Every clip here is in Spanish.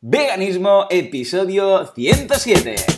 Veganismo, episodio 107.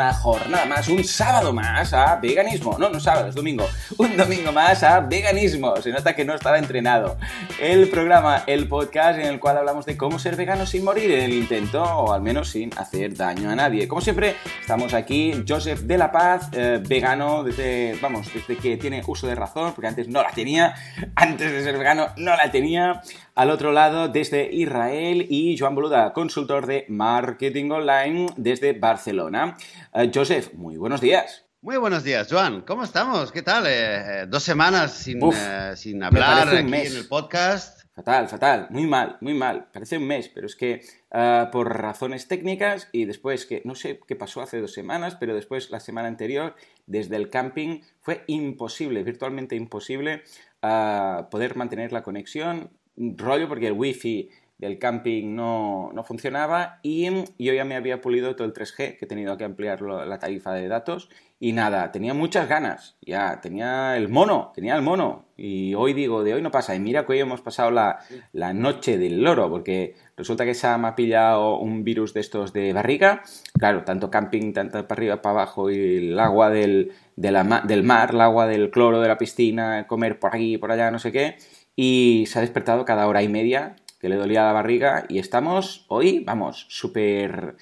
Una jornada más, un sábado más a veganismo. No, no sábado, es domingo. Un domingo más a veganismo. Se nota que no estaba entrenado. El programa, el podcast en el cual hablamos de cómo ser vegano sin morir en el intento o al menos sin hacer daño a nadie. Como siempre, estamos aquí, Joseph de la Paz, eh, vegano desde, vamos, desde que tiene uso de razón, porque antes no la tenía. Antes de ser vegano no la tenía. Al otro lado, desde Israel, y Joan Boluda, consultor de marketing online desde Barcelona. Eh, Joseph, muy buenos días. Muy buenos días, Joan. ¿Cómo estamos? ¿Qué tal? Eh, eh, dos semanas sin, Uf, eh, sin hablar aquí mes. en el podcast. Fatal, fatal, muy mal, muy mal. Parece un mes, pero es que ah, por razones técnicas y después que no sé qué pasó hace dos semanas, pero después la semana anterior, desde el camping, fue imposible, virtualmente imposible, ah, poder mantener la conexión. Rollo porque el wifi del camping no, no funcionaba y yo ya me había pulido todo el 3G, que he tenido que ampliar la tarifa de datos y nada, tenía muchas ganas, ya, tenía el mono, tenía el mono. Y hoy digo, de hoy no pasa y mira que hoy hemos pasado la, la noche del loro porque resulta que se me ha pillado un virus de estos de barriga, claro, tanto camping, tanto para arriba, para abajo y el agua del, de la del mar, el agua del cloro de la piscina, comer por aquí, por allá, no sé qué. Y se ha despertado cada hora y media que le dolía la barriga y estamos hoy, vamos, súper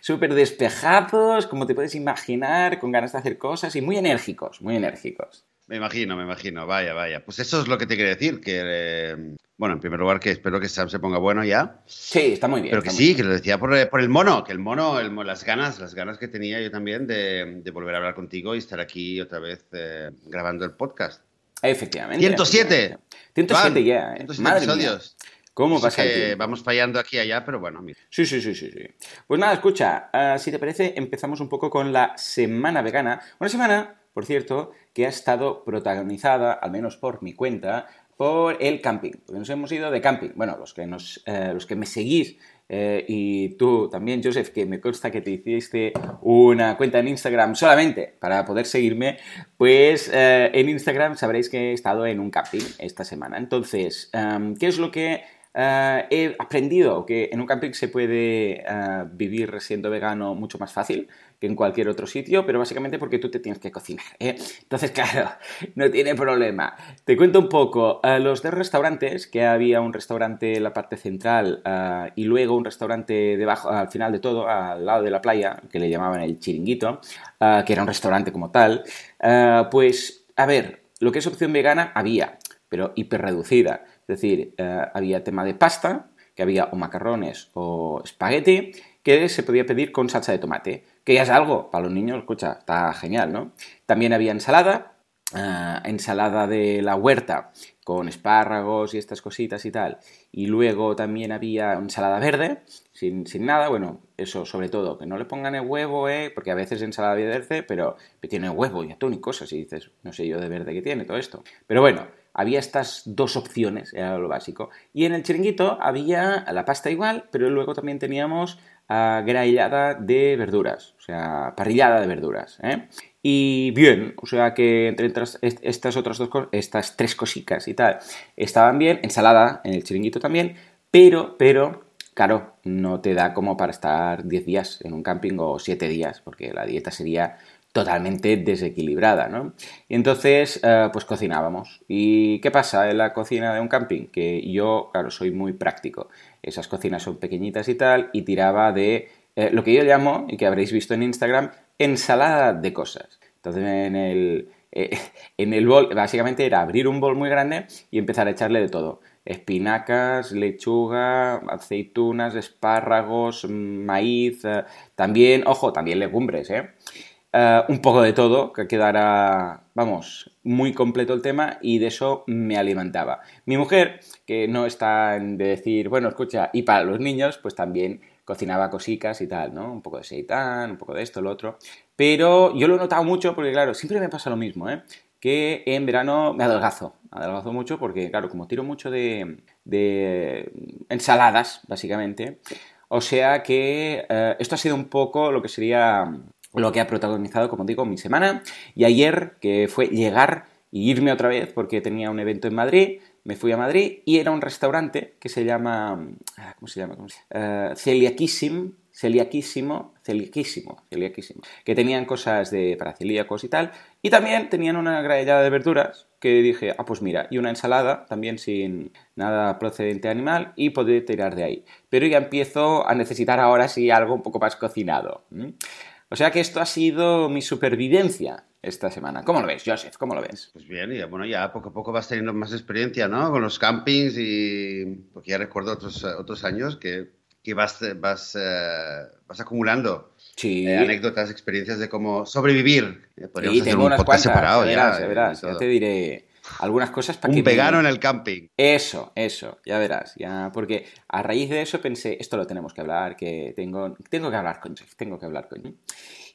súper despejados, como te puedes imaginar, con ganas de hacer cosas y muy enérgicos, muy enérgicos. Me imagino, me imagino. Vaya, vaya. Pues eso es lo que te quería decir. Que, eh, bueno, en primer lugar, que espero que Sam se ponga bueno ya. Sí, está muy bien. Pero que sí, que lo decía por, eh, por el mono. Que el mono, el las ganas, las ganas que tenía yo también de, de volver a hablar contigo y estar aquí otra vez eh, grabando el podcast. Efectivamente. 107. efectivamente. 107 Juan, ya, ¿eh? 107 Madre mía. ¿Cómo pasa el tiempo? vamos fallando aquí y allá, pero bueno, mira. Sí, sí, sí, sí, sí. Pues nada, escucha, ah, si te parece, empezamos un poco con la Semana Vegana. Una semana, por cierto, que ha estado protagonizada, al menos por mi cuenta, por el camping. Porque nos hemos ido de camping. Bueno, los que, nos, eh, los que me seguís eh, y tú también, Joseph, que me consta que te hiciste una cuenta en Instagram solamente para poder seguirme, pues eh, en Instagram sabréis que he estado en un camping esta semana. Entonces, em, ¿qué es lo que eh, he aprendido? Que en un camping se puede eh, vivir siendo vegano mucho más fácil que en cualquier otro sitio, pero básicamente porque tú te tienes que cocinar. ¿eh? Entonces, claro, no tiene problema. Te cuento un poco. eh, los dos restaurantes, que había un restaurante en la parte central y luego un restaurante debajo, al final de todo, al lado de la playa, que le llamaban el chiringuito, que era un restaurante como tal, pues, a ver, lo que es opción vegana había, pero hiperreducida. Es decir, eh, había tema de pasta, que había o macarrones o espagueti, que se podía pedir con salsa de tomate, que ya es algo, para los niños, escucha, está genial, ¿no? También había ensalada, ah, ensalada de la huerta, con espárragos y estas cositas y tal. Y luego también había ensalada verde, sin, sin nada, bueno, eso sobre todo, que no le pongan el huevo, ¿eh? porque a veces ensalada verde, pero tiene huevo y atún y cosas, y dices, no sé yo de verde que tiene todo esto. Pero bueno, había estas dos opciones, era lo básico. Y en el chiringuito había la pasta igual, pero luego también teníamos ah, graillada de verduras, o sea, parrillada de verduras. ¿eh? Y bien, o sea que entre estas otras dos cosas, estas tres cositas y tal, estaban bien, ensalada en el chiringuito también, pero, pero, claro, no te da como para estar 10 días en un camping o 7 días, porque la dieta sería totalmente desequilibrada, ¿no? Y entonces, eh, pues cocinábamos. ¿Y qué pasa en la cocina de un camping? Que yo, claro, soy muy práctico. Esas cocinas son pequeñitas y tal, y tiraba de eh, lo que yo llamo, y que habréis visto en Instagram, ensalada de cosas. Entonces, en el, eh, en el bol, básicamente era abrir un bol muy grande y empezar a echarle de todo. Espinacas, lechuga, aceitunas, espárragos, mm, maíz, también, ojo, también legumbres, ¿eh? Eh, un poco de todo, que quedara, vamos, muy completo el tema y de eso me alimentaba. Mi mujer, que no está en de decir, bueno, escucha, y para los niños, pues también cocinaba cositas y tal, ¿no? Un poco de seitán, un poco de esto, lo otro. Pero yo lo he notado mucho porque, claro, siempre me pasa lo mismo, ¿eh? que en verano me adelgazo. Adelgazo mucho porque, claro, como tiro mucho de, de ensaladas, básicamente, o sea que eh, esto ha sido un poco lo que sería lo que ha protagonizado, como digo, mi semana. Y ayer, que fue llegar y irme otra vez porque tenía un evento en Madrid, me fui a Madrid y era un restaurante que se llama, ah, ¿cómo se llama? ¿Cómo se? Uh, Celiaquísimo, celiaquísimo, celiaquísimo, celiaquísimo, que tenían cosas de, para celíacos y tal, y también tenían una grallada de verduras que dije, ah, pues mira, y una ensalada también sin nada procedente animal y podré tirar de ahí. Pero ya empiezo a necesitar ahora sí algo un poco más cocinado. O sea que esto ha sido mi supervivencia esta semana. ¿Cómo lo ves, Joseph? ¿Cómo lo ves? Pues bien, y bueno, ya poco a poco vas teniendo más experiencia, ¿no? Con los campings y... Porque ya recuerdo otros, otros años que, que vas, vas, eh, vas acumulando Sí. eh, anécdotas, experiencias de cómo sobrevivir. Eh, podríamos Sí, hacer tengo un unas podcast cuantas. separado ya verás, ya. ya verás. Ya te diré algunas cosas para que... Un vegano en el camping. Eso, eso, ya verás, ya, porque a raíz de eso pensé, esto lo tenemos que hablar, que tengo, tengo que hablar con Jeff, tengo que hablar con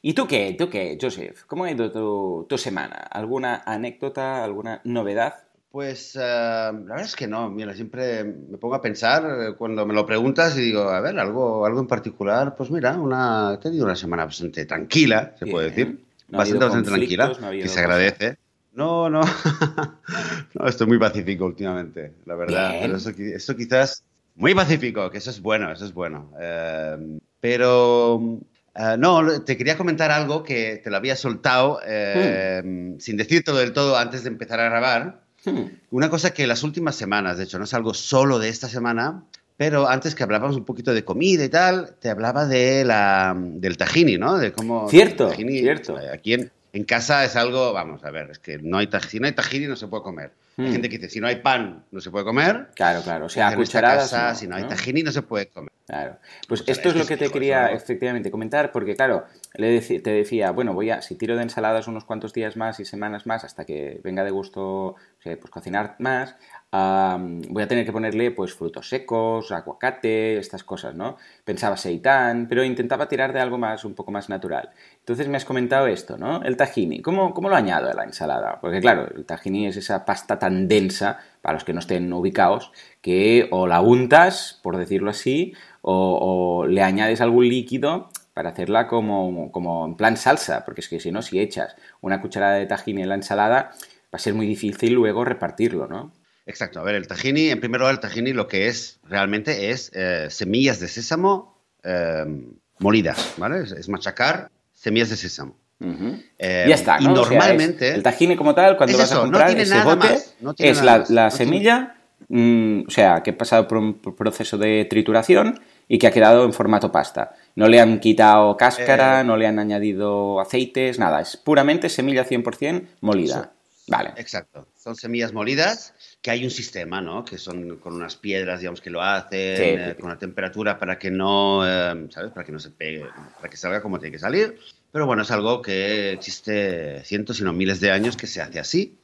¿Y tú qué, tú qué, Joseph? ¿Cómo ha ido tu, tu semana? ¿Alguna anécdota, alguna novedad? Pues eh, la verdad es que no, mira, siempre me pongo a pensar eh, cuando me lo preguntas y digo, a ver, algo, algo en particular, pues mira, una, he tenido una semana bastante tranquila, se puede Bien. decir, No bastante, bastante tranquila, no que se agradece. No, no, no, estoy muy pacífico últimamente, la verdad, pero eso, eso quizás, muy pacífico, que eso es bueno, eso es bueno. Eh, pero eh, no, te quería comentar algo que te lo había soltado eh, sin decírtelo del todo antes de empezar a grabar. Hmm, Una cosa que las últimas semanas, de hecho, no es algo solo de esta semana, pero antes que hablábamos un poquito de comida y tal, te hablaba de la, del tahini, ¿no? De cómo... Cierto, el tahini, cierto. eh, Aquí en, en casa es algo, vamos a ver, es que no hay si no hay tahini no se puede comer. Hay Hmm. gente que dice, si no hay pan, no se puede comer. Claro, claro, o sea, a cucharadas casa, no, si no hay ¿no? tahini, no se puede comer. Claro. Pues sea, esto es lo que te quería eso- efectivamente comentar, porque claro, le te decía, bueno, voy a, si tiro de ensaladas unos cuantos días más y semanas más hasta que venga de gusto, pues cocinar más, voy a tener que ponerle pues frutos secos, aguacate, estas cosas, ¿no? Pensaba seitán, pero intentaba tirar de algo más, un poco más natural. Entonces me has comentado esto, ¿no? El tahini, ¿cómo, cómo lo añado a la ensalada? Porque claro, el tahini es esa pasta tan densa, para los que no estén ubicados, que o la untas, por decirlo así, o, o le añades algún líquido para hacerla como, como en plan salsa, porque es que si no, si echas una cucharada de tahini en la ensalada, va a ser muy difícil luego repartirlo, ¿no? Exacto, a ver, el tahini, en primer lugar, el tahini lo que es realmente es eh, semillas de sésamo eh, molidas, ¿vale? Es, es machacar semillas de sésamo. Eh, ya está, y ¿no? O sea, normalmente- es- el tahini como tal, cuando Es vas a eso, no comprar tiene ese nada bote, más, no tiene es nada la, más, la no tiene- semilla, mm, o sea, que ha pasado por un proceso de trituración y que ha quedado en formato pasta. No le han quitado cáscara, Eh, no le han añadido aceites, nada. Es puramente semilla 100% molida. Vale. Exacto. Son semillas molidas, que hay un sistema, ¿no? Que son con unas piedras, digamos, que lo hacen, Sí, eh, con una temperatura para que no, eh, ¿sabes? Para que no se pegue, para que salga como tiene que salir. Pero bueno, es algo que existe cientos, si no miles de años que se hace así.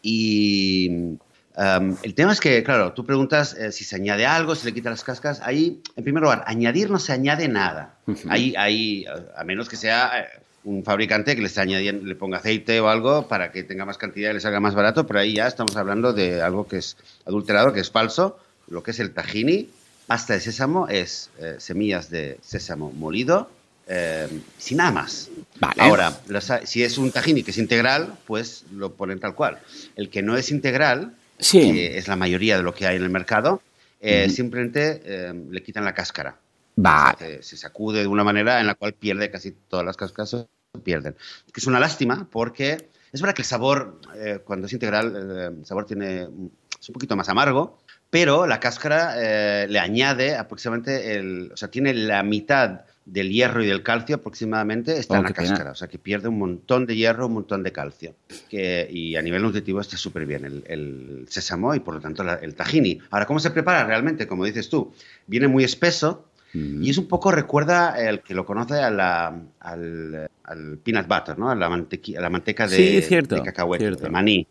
Y um, el tema es que, claro, tú preguntas eh, si se añade algo, si le quita las cascas. Ahí, en primer lugar, añadir no se añade nada. Ahí, ahí, a a menos que sea eh, un fabricante que le, esté añadiendo, le ponga aceite o algo para que tenga más cantidad y le salga más barato, pero ahí ya estamos hablando de algo que es adulterado, que es falso. Lo que es el tahini, pasta de sésamo, es eh, semillas de sésamo molido, eh, sin nada más. Vale. Ahora, los- si es un tahini que es integral, pues lo ponen tal cual. El que no es integral, Sí. que es la mayoría de lo que hay en el mercado, eh, simplemente le quitan la cáscara. Vale. Se, se sacude de una manera en la cual pierde casi todas las cáscaras, se pierden. Que es una lástima porque es verdad que el sabor, eh, cuando es integral, eh, el sabor tiene, es un poquito más amargo, pero la cáscara eh, le añade aproximadamente, el, o sea, tiene la mitad del hierro y del calcio aproximadamente está Oh, en la qué pena. cáscara, o sea que pierde un montón de hierro, un montón de calcio. Que, y a nivel nutritivo está súper bien el, el sésamo y por lo tanto la- el tahini. Ahora, ¿cómo se prepara realmente? Como dices tú, viene muy espeso, Y es un poco, recuerda, el que lo conoce a la- al, al peanut butter, ¿no? A la, mantequi- a la manteca de, Sí, cierto, de cacahuete, cierto. de maní.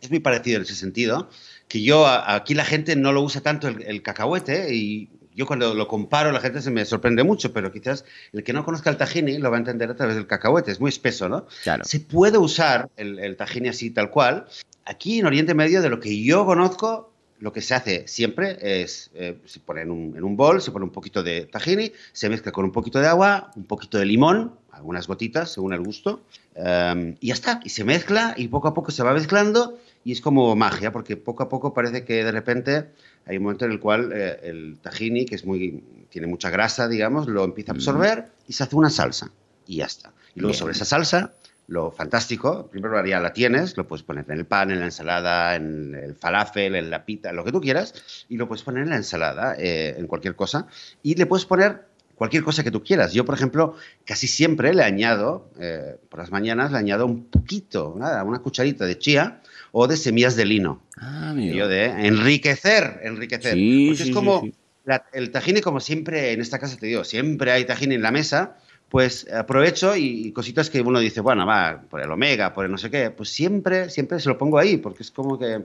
Es muy parecido en ese sentido, que yo, aquí la gente no lo usa tanto el, el cacahuete y yo cuando lo comparo la gente se me sorprende mucho, pero quizás el que no conozca el tahini lo va a entender a través del cacahuete, es muy espeso, ¿no? Claro. Se puede usar el, el tahini así tal cual. Aquí en Oriente Medio, de lo que yo conozco, lo que se hace siempre es, eh, se pone en un, en un bol, se pone un poquito de tahini, se mezcla con un poquito de agua, un poquito de limón, algunas gotitas según el gusto, um, y ya está, y se mezcla y poco a poco se va mezclando y es como magia, porque poco a poco parece que de repente hay un momento en el cual eh, el tahini, que es muy, tiene mucha grasa, digamos, lo empieza a absorber y se hace una salsa y ya está. Y luego Bien. sobre esa salsa lo fantástico, primero ya la tienes, lo puedes poner en el pan, en la ensalada, en el falafel, en la pita, lo que tú quieras, y lo puedes poner en la ensalada, eh, en cualquier cosa, y le puedes poner cualquier cosa que tú quieras. Yo, por ejemplo, casi siempre le añado, eh, por las mañanas, le añado un poquito, nada, una cucharita de chía o de semillas de lino. Ah, Yo de enriquecer, enriquecer. Sí, Porque sí, es como sí, sí. la- el tajini, como siempre en esta casa te digo, siempre hay tajini en la mesa, pues aprovecho y, cositas que uno dice, bueno, va, por el omega, por el no sé qué, pues siempre, siempre se lo pongo ahí, porque es como que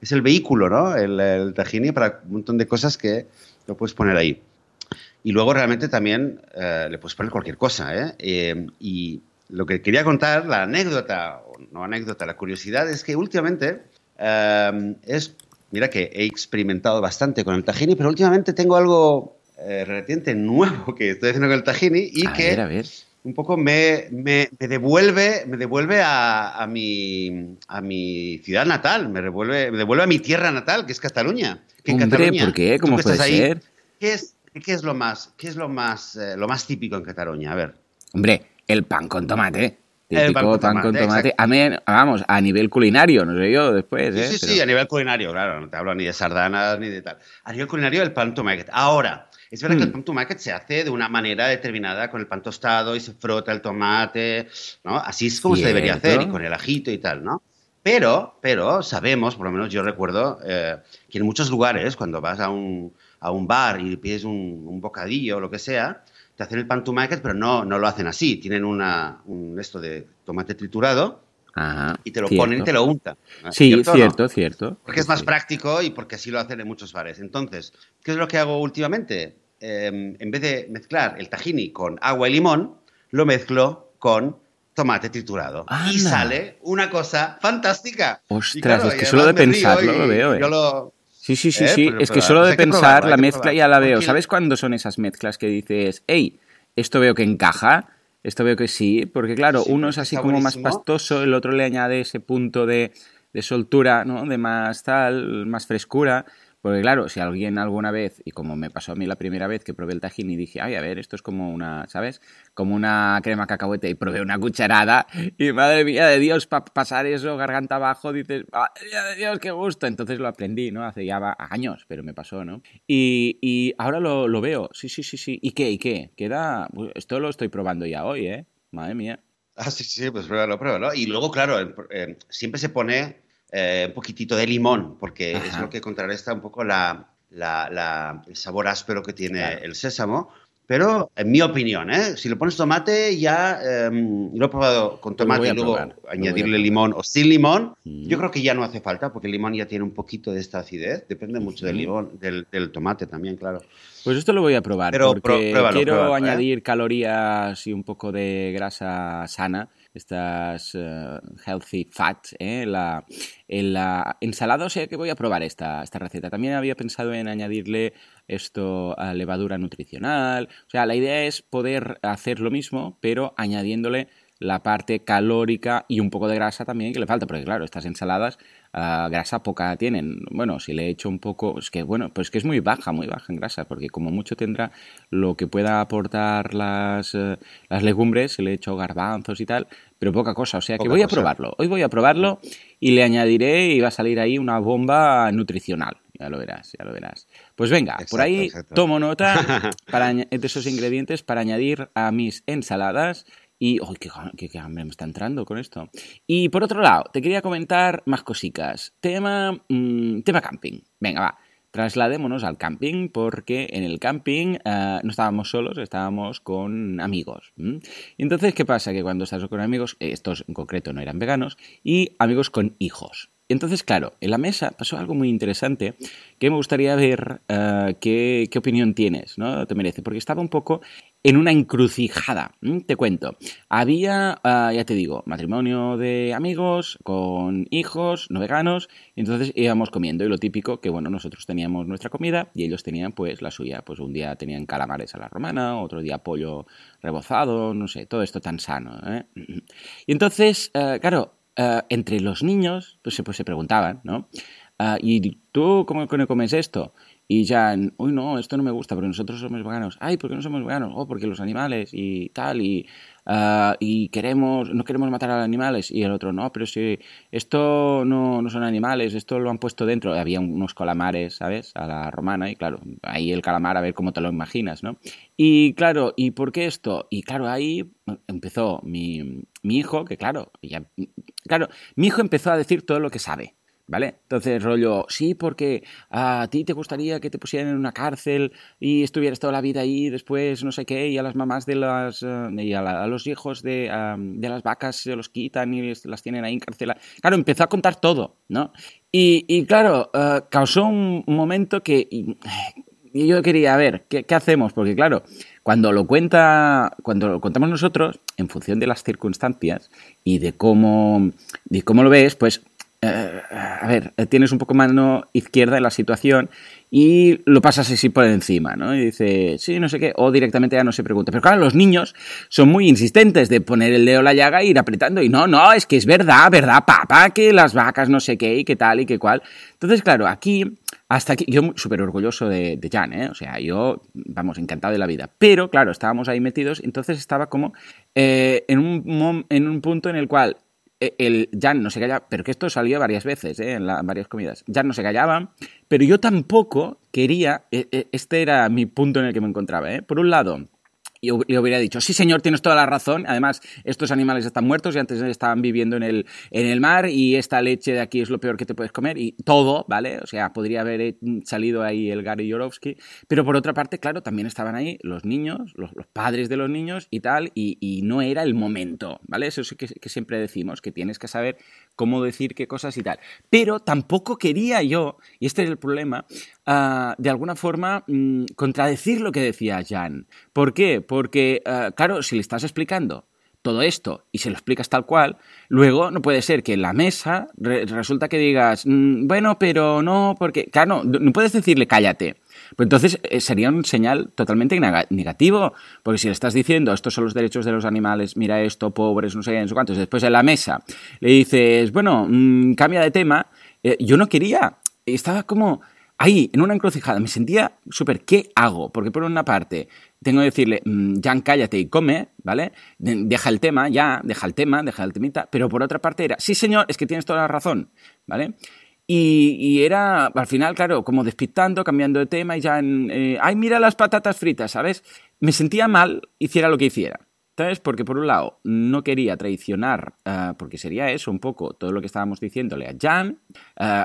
es el vehículo, ¿no? El, el para un montón de cosas que lo puedes poner ahí. Y luego realmente también eh, le puedes poner cualquier cosa, ¿eh? Eh, Y lo que quería contar, la anécdota, o no anécdota, la curiosidad es que últimamente eh, es, mira que he experimentado bastante con el tahini, pero últimamente tengo algo eh, relativamente nuevo que estoy haciendo con el tahini y a que ver, a ver. un poco me, me, me devuelve, me devuelve a, a, mi, a mi ciudad natal, me devuelve, me devuelve a mi tierra natal, que es Cataluña. Que en Cataluña, ¿por qué? ¿Cómo puede estás ahí, ser? ¿Qué es, qué es lo más, qué es lo más, eh, lo más típico en Cataluña? A ver. Hombre, el pan con tomate. El Típico pan con tomate, A mí, vamos, a nivel culinario, no sé yo después, Sí, ¿eh? sí, Pero- sí, a nivel culinario, claro, no te hablo ni de sardanas ni de tal. A nivel culinario, el pan tomate. Ahora, es verdad que el Hmm. pan tomate se hace de una manera determinada con el pan tostado y se frota el tomate, ¿no? Así es como se debería hacer Cierto. y con el ajito y tal, ¿no? Pero, pero sabemos, por lo menos yo recuerdo, eh, que en muchos lugares, cuando vas a un, a un bar y pides un, un bocadillo o lo que sea, te hacen el pan tomate, pero no, no lo hacen así. Tienen una, un esto de tomate triturado Ajá, y te lo cierto. ponen y te lo untan. Sí, o no? cierto, cierto. Porque es más Sí. práctico y porque así lo hacen en muchos bares. Entonces, ¿qué es lo que hago últimamente? Eh, en vez de mezclar el tahini con agua y limón, lo mezclo con tomate triturado. Y sale una cosa fantástica. Ostras, es que solo de pensarlo lo veo, ¿eh? Yo lo... Sí, sí, sí, Eh, sí. pero- es que solo de que pensar probarlo, la mezcla probarlo. ya la veo. ¿Sabes cuándo son esas mezclas que dices, hey, esto veo que encaja? Esto veo que sí, porque claro, Sí, uno es así como más pastoso, el otro le añade ese punto de, de soltura, ¿no? De más tal, más frescura. Porque claro, si alguien alguna vez, y como me pasó a mí la primera vez que probé el tajín y dije, ay, a ver, esto es como una, ¿sabes? Como una crema cacahuete y probé una cucharada y madre mía de Dios, para pasar eso garganta abajo, dices, madre mía de Dios, qué gusto. Entonces lo aprendí, ¿no? Hace ya años, pero me pasó, ¿no? Y, y ahora lo, lo veo, sí, sí, sí, sí. ¿Y qué? ¿Y qué? Queda, esto lo estoy probando ya hoy, ¿eh? Madre mía. Ah, sí, sí, pues pruébalo, pruébalo. Y luego, claro, siempre se pone eh, un poquitito de limón, porque es Ajá. lo que contrarresta un poco la, la- la- el sabor áspero que tiene Claro. el sésamo. Pero, en mi opinión, ¿eh? si le pones tomate, ya eh, lo he probado con tomate a y luego probar, añadirle limón o sin limón. Mm. Yo creo que ya no hace falta, porque el limón ya tiene un poquito de esta acidez. Depende mucho del Ujú. limón, del, del tomate también, claro. Pues esto lo voy a probar Pero porque pruébalo, quiero pruébalo, ¿eh? añadir calorías y un poco de grasa sana, estas eh, healthy fats, ¿eh? la, en la ensalada, o sea que voy a probar esta, esta receta. También había pensado en añadirle esto a levadura nutricional, o sea, la idea es poder hacer lo mismo, pero añadiéndole la parte calórica y un poco de grasa también que le falta, porque claro, estas ensaladas ah, grasa poca tienen. Bueno, si le echo un poco, es que bueno, pues que es muy baja, muy baja en grasa, porque como mucho tendrá lo que pueda aportar las, eh, las legumbres, si le echo garbanzos y tal, pero poca cosa, o sea que Poca voy a probarlo. Hoy voy a probarlo y le añadiré y va a salir ahí una bomba nutricional. Ya lo verás, ya lo verás. Pues venga, por ahí exacto. tomo nota para, de esos ingredientes para añadir a mis ensaladas. Y, ¡ay, qué, qué- qué hambre me está entrando con esto! Y por otro lado, te quería comentar más cositas. Tema, mm, tema camping. Venga, va. Trasladémonos al camping porque en el camping eh, no estábamos solos, estábamos con amigos. entonces, ¿qué pasa? Que cuando estás con amigos, estos en concreto no eran veganos, y amigos con hijos. Entonces, claro, en la mesa pasó algo muy interesante que me gustaría ver eh, qué, opinión tienes, ¿no? Te merece, porque estaba un poco en una encrucijada. Te cuento. Había, eh, ya te digo, matrimonio de amigos con hijos no veganos, entonces íbamos comiendo y lo típico que, bueno, nosotros teníamos nuestra comida y ellos tenían pues la suya. Pues un día tenían calamares a la romana, otro día pollo rebozado, no sé, todo esto tan sano. ¿eh? Y entonces, claro, eh, entre los niños pues, pues, se preguntaban, ¿no? Ah, ¿Y tú cómo comes esto? Y ya, uy, no, esto no me gusta porque nosotros somos veganos. Ay, ¿por qué no somos veganos? Oh, porque los animales y tal, y, uh, y queremos, no queremos matar a los animales. Y el otro, no, pero si esto no, no son animales, esto lo han puesto dentro. Había unos calamares, ¿sabes? A la romana, y claro, ahí el calamar, a ver cómo te lo imaginas, ¿no? Y claro, ¿y por qué esto? Y claro, ahí empezó mi, mi hijo, que claro, claro, mi hijo empezó a decir todo lo que sabe. ¿Vale? Entonces, rollo, sí, porque a ti te gustaría que te pusieran en una cárcel y estuvieras toda la vida ahí, después no sé qué, y a las mamás de las. Eh, y a, los hijos de, de, las vacas se los quitan y las tienen ahí encarceladas. Claro, empezó a contar todo, ¿no? Y, claro, eh, causó un momento que. Y, yo quería ver, ¿qué, ¿qué hacemos? Porque, claro, cuando lo cuenta, cuando lo contamos nosotros, en función de las circunstancias y de cómo, de cómo lo ves, pues eh, a ver, tienes un poco mano izquierda en la situación y lo pasas así por encima, ¿no? Y dice, sí, no sé qué, o directamente ya no se pregunta. Pero claro, los niños son muy insistentes de poner el dedo en la llaga e ir apretando. Y no, no, es que es verdad, verdad, papá, que las vacas no sé qué y qué tal y qué cual. Entonces, claro, aquí, hasta aquí, yo súper orgulloso de, Jan, ¿eh? O sea, yo, vamos, encantado de la vida. Pero, claro, estábamos ahí metidos, entonces estaba como eh, en, un, en un punto en el cual eh, el Jan no se callaba, pero que esto salió varias veces ¿eh? en, varias comidas. Jan no se callaba, pero yo tampoco quería, eh, este era mi punto en el que me encontraba. Por un lado, y le hubiera dicho, sí señor, tienes toda la razón, además estos animales están muertos y antes estaban viviendo en el, en el mar y esta leche de aquí es lo peor que te puedes comer y todo, ¿vale? O sea, podría haber salido ahí el Gary Yorovsky, pero por otra parte, claro, también estaban ahí los niños, los, padres de los niños y tal, y, no era el momento, ¿vale? Eso es que, que siempre decimos, que tienes que saber cómo decir qué cosas y tal. Pero tampoco quería yo, y este es el problema, ah, de alguna forma mm, contradecir lo que decía Jan. ¿Por qué? Porque, ah, claro, si le estás explicando todo esto y se lo explicas tal cual, luego no puede ser que en la mesa resulta que digas, mm, bueno, pero no, porque, claro, no puedes decirle cállate. Pues entonces eh, sería un señal totalmente negativo, porque si le estás diciendo estos son los derechos de los animales, mira esto, pobres, no sé, no sé cuántos, después en la mesa le dices, bueno, mm, cambia de tema, eh, yo no quería, estaba como ahí, en una encrucijada, me sentía súper, ¿qué hago? Porque por una parte tengo que decirle, mm, Jan, cállate y come, ¿vale? Deja el tema, ya, deja el tema, deja el temita, pero por otra parte era, sí señor, es que tienes toda la razón, ¿vale? Y, era, al final, claro, como despistando, cambiando de tema y ya en, eh, ay, mira las patatas fritas, ¿sabes? Me sentía mal, hiciera lo que hiciera. ¿Sabes? Porque por un lado no quería traicionar, eh, porque sería eso un poco todo lo que estábamos diciéndole a Jan eh,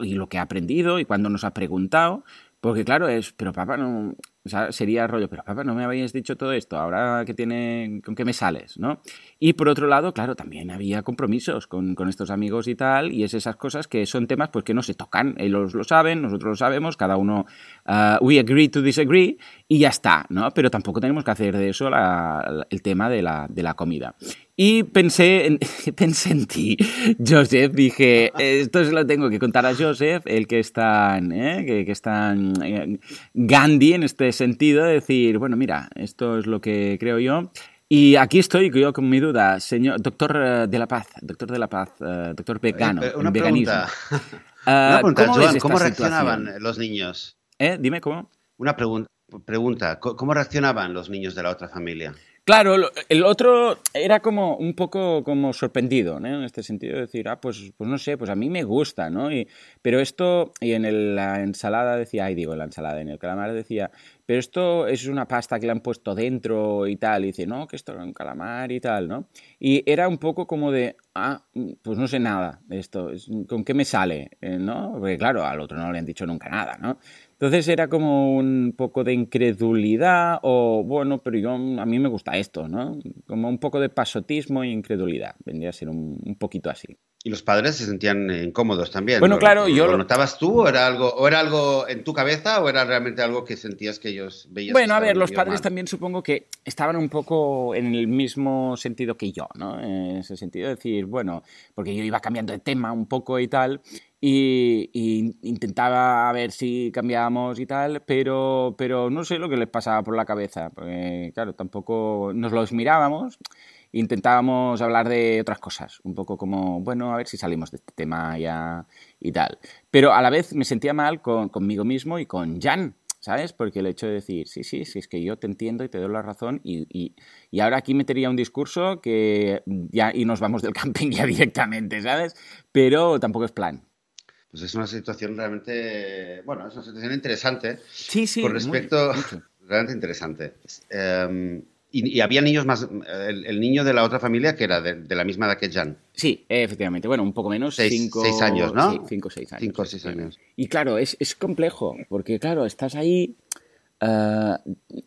y lo que ha aprendido y cuando nos ha preguntado, porque claro, es, pero papá no, o sea, sería rollo, pero papá, no me habéis dicho todo esto, ahora que tiene, con qué me sales, ¿no? Y por otro lado, claro, también había compromisos con, con estos amigos y tal, y es esas cosas que son temas pues que no se tocan, ellos lo saben, nosotros lo sabemos, cada uno, uh, we agree to disagree, y ya está, ¿no? Pero tampoco tenemos que hacer de eso el tema de la, de la comida. Y pensé en, pensé en ti, Joseph. Dije, esto se lo tengo que contar a Joseph, el que está, ¿eh? que, que está en Gandhi en este sentido, de decir, bueno, mira, esto es lo que creo yo. Y aquí estoy yo con mi duda, señor doctor eh, de la paz, doctor de la paz, uh, doctor vegano, eh, una pregunta. una pregunta, ¿cómo, Joan, ¿cómo reaccionaban los niños? ¿Eh? Dime cómo. Una pregunta, pregunta, ¿cómo reaccionaban los niños de la otra familia? Claro, el otro era como un poco como sorprendido, ¿no? En este sentido de decir, ah, pues, pues no sé, pues a mí me gusta, ¿no? Y, pero esto, y en la ensalada decía, ay, digo, en la ensalada, en el calamar decía, pero esto es una pasta que le han puesto dentro y tal. Y dice, no, que esto era un calamar y tal, ¿no? Y era un poco como de, ah, pues no sé nada de esto, ¿con qué me sale? Eh, ¿No? Porque claro, al otro no le han dicho nunca nada, ¿no? Entonces era como un poco de incredulidad o, bueno, pero yo, a mí me gusta esto, ¿no? Como un poco de pasotismo e incredulidad. Vendría a ser un, un poquito así. Y los padres se sentían incómodos también. Bueno, claro, yo... ¿Lo notabas tú o era, algo, o era algo en tu cabeza o era realmente algo que sentías que ellos veían? Bueno, a ver, los padres también supongo que estaban un poco en el mismo sentido que yo, ¿no? En ese sentido de decir, bueno, porque yo iba cambiando de tema un poco y tal, y, intentaba ver si cambiábamos y tal, pero, pero no sé lo que les pasaba por la cabeza, porque claro, tampoco nos los mirábamos, intentábamos hablar de otras cosas, un poco como, bueno, a ver si salimos de este tema ya y tal. Pero a la vez me sentía mal con, conmigo mismo y con Jan, ¿sabes? Porque el hecho de decir, sí, sí, sí, es que yo te entiendo y te doy la razón y, y, y, ahora aquí metería un discurso que ya y nos vamos del camping ya directamente, ¿sabes? Pero tampoco es plan pues es una situación realmente, bueno, es una situación interesante. Sí, sí. Con respecto, realmente interesante. Em, y, había niños más, el, niño de la otra familia que era de, la misma edad que Jan. Sí, efectivamente. Bueno, un poco menos. Seis, cinco, seis años, ¿no? Sí, cinco o seis años. Cinco o seis años. Y claro, es, es complejo, porque claro, estás ahí Uh,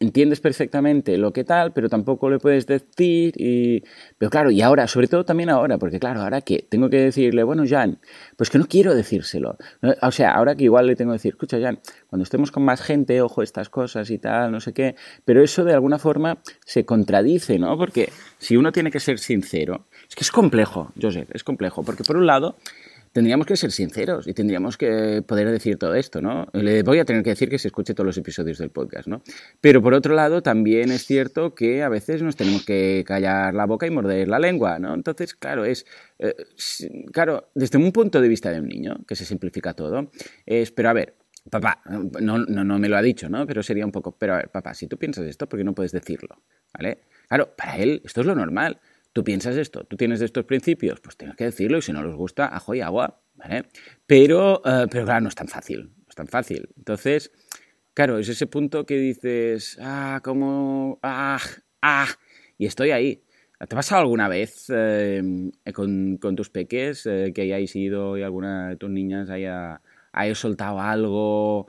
entiendes perfectamente lo que tal, pero tampoco le puedes decir. Y... Pero claro, y ahora, sobre todo también ahora, porque claro, ahora que tengo que decirle, bueno, Jan, pues que no quiero decírselo. O sea, ahora que igual le tengo que decir, escucha, Jan, cuando estemos con más gente, ojo, estas cosas y tal, no sé qué. Pero eso de alguna forma se contradice, ¿no? Porque si uno tiene que ser sincero, es que es complejo, Joseph, es complejo, porque por un lado tendríamos que ser sinceros y tendríamos que poder decir todo esto, ¿no? Le voy a tener que decir que se escuche todos los episodios del podcast, ¿no? Pero por otro lado, también es cierto que a veces nos tenemos que callar la boca y morder la lengua, ¿no? Entonces, claro, es, eh, claro, desde un punto de vista de un niño, que se simplifica todo, es, pero a ver, papá, no, no, no me lo ha dicho, ¿no? Pero sería un poco, pero a ver, papá, si tú piensas esto, ¿por qué no puedes decirlo? ¿Vale? Claro, para él esto es lo normal tú piensas esto, tú tienes estos principios, pues tienes que decirlo y si no les gusta, ajo y agua, ¿vale? Pero, eh, pero claro, no es tan fácil, no es tan fácil. Entonces, claro, es ese punto que dices, ah, como, ah, ah, y estoy ahí. ¿Te ha pasado alguna vez eh, con, tus peques eh, que hayáis ido y alguna de tus niñas haya, haya soltado algo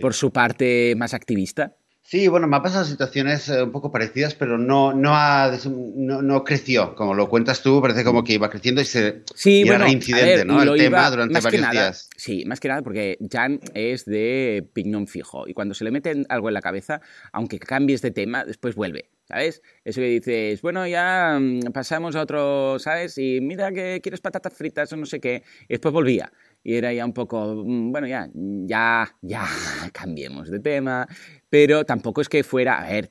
por su parte más activista? Sí, bueno, me ha pasado situaciones eh, un poco parecidas, pero no, no, ha, no, creció. Como lo cuentas tú, parece como que iba creciendo y se sí, era incidente, ¿no? El tema durante varios días. Sí, más que nada porque Jan es de piñón fijo y cuando se le mete algo en la cabeza, aunque cambies de tema, después vuelve. ¿Sabes? Eso que dices, bueno, ya mm, pasamos a otro, ¿sabes? Y mira que quieres patatas fritas o no sé qué. Y después volvía y era ya un poco, mm, bueno, ya, ya, ya, cambiemos de tema, pero tampoco es que fuera, a ver,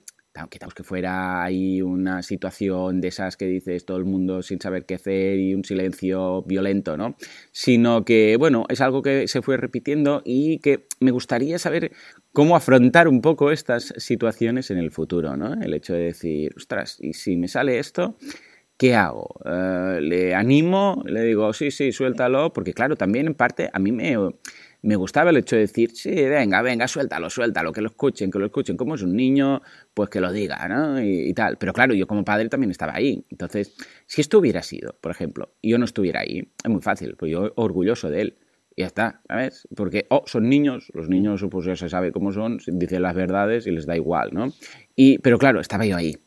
quitamos que fuera ahí una situación de esas que dices todo el mundo sin saber qué hacer y un silencio violento, ¿no? Sino que, bueno, es algo que se fue repitiendo y que me gustaría saber cómo afrontar un poco estas situaciones en el futuro, ¿no? El hecho de decir, ostras, ¿y si me sale esto? ¿Qué hago? Eh, ¿Le animo? ¿Le digo, sí, sí, suéltalo? Porque claro, también en parte a mí me, me gustaba el hecho de decir, sí, venga, venga, suéltalo, suéltalo, que lo escuchen, que lo escuchen. Como es un niño, pues que lo diga, ¿no? Y, tal. Pero claro, yo como padre también estaba ahí. Entonces, si esto hubiera sido, por ejemplo, y yo no estuviera ahí, es muy fácil, pues yo orgulloso de él. Y ya está, ¿sabes? Porque, oh, son niños, los niños pues ya se sabe cómo son, dicen las verdades y les da igual, ¿no? Y, pero claro, estaba yo ahí.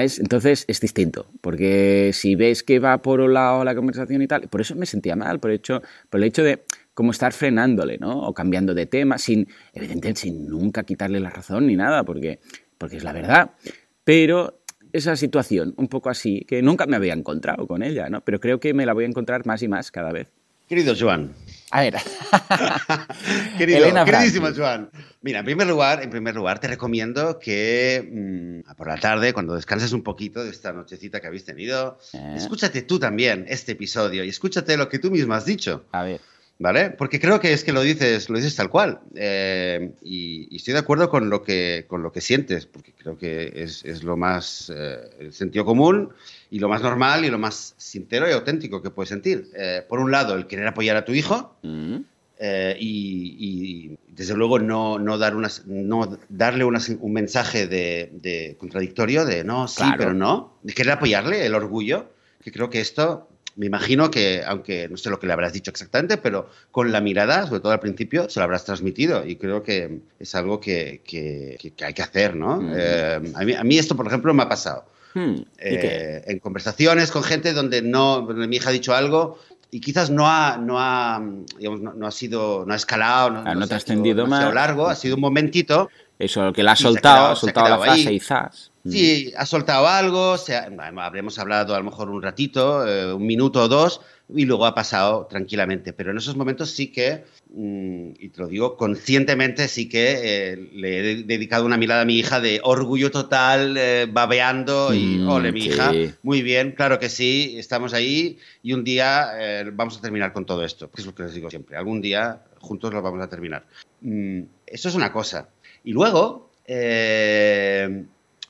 Entonces es distinto, porque si ves que va por un lado la conversación y tal, por eso me sentía mal, por el hecho, por el hecho de como estar frenándole, ¿no? O cambiando de tema, sin, evidentemente, sin nunca quitarle la razón ni nada, porque, porque es la verdad. Pero esa situación, un poco así, que nunca me había encontrado con ella, ¿no? Pero creo que me la voy a encontrar más y más cada vez. Querido Joan. A ver. Querido, queridísimo Joan. Mira, en primer lugar, en primer lugar, te recomiendo que mm, por la tarde, cuando descanses un poquito de esta nochecita que habéis tenido, eh. escúchate tú también este episodio y escúchate lo que tú mismo has dicho. A ver. ¿Vale? Porque creo que es que lo dices, lo dices tal cual. Eh, y, estoy de acuerdo con lo que, con lo que sientes, porque creo que es, es lo más eh, el sentido común y lo más normal y lo más sincero y auténtico que puedes sentir. Eh, por un lado, el querer apoyar a tu hijo. Mm. y, desde luego no, no, dar unas, no darle un mensaje de, contradictorio de no, sí, pero no, de querer apoyarle el orgullo, que creo que esto, me imagino que, aunque no sé lo que le habrás dicho exactamente, pero con la mirada, sobre todo al principio, se lo habrás transmitido y creo que es algo que, hay que hacer, ¿no? Mm. Eh, a, mí, esto, por ejemplo, me ha pasado. Hmm, eh, en conversaciones con gente donde no mi hija ha dicho algo y quizás no ha, no ha, no, ha sido, no ha escalado, no, ah, no, te ha extendido más. Ha largo, ha sido un momentito. Eso, que la ha soltado, ha soltado la frase quizás. Sí, ha soltado algo, habremos hablado a lo mejor un ratito, eh, un minuto o dos, y luego ha pasado tranquilamente. Pero en esos momentos sí que, mm, y te lo digo conscientemente, sí que eh, le he dedicado una mirada a mi hija de orgullo total, eh, babeando y, mm, ole, mi hija, muy bien, claro que sí, estamos ahí y un día vamos a terminar con todo esto, que es lo que les digo siempre, algún día juntos lo vamos a terminar. Mm, eso es una cosa. Y luego,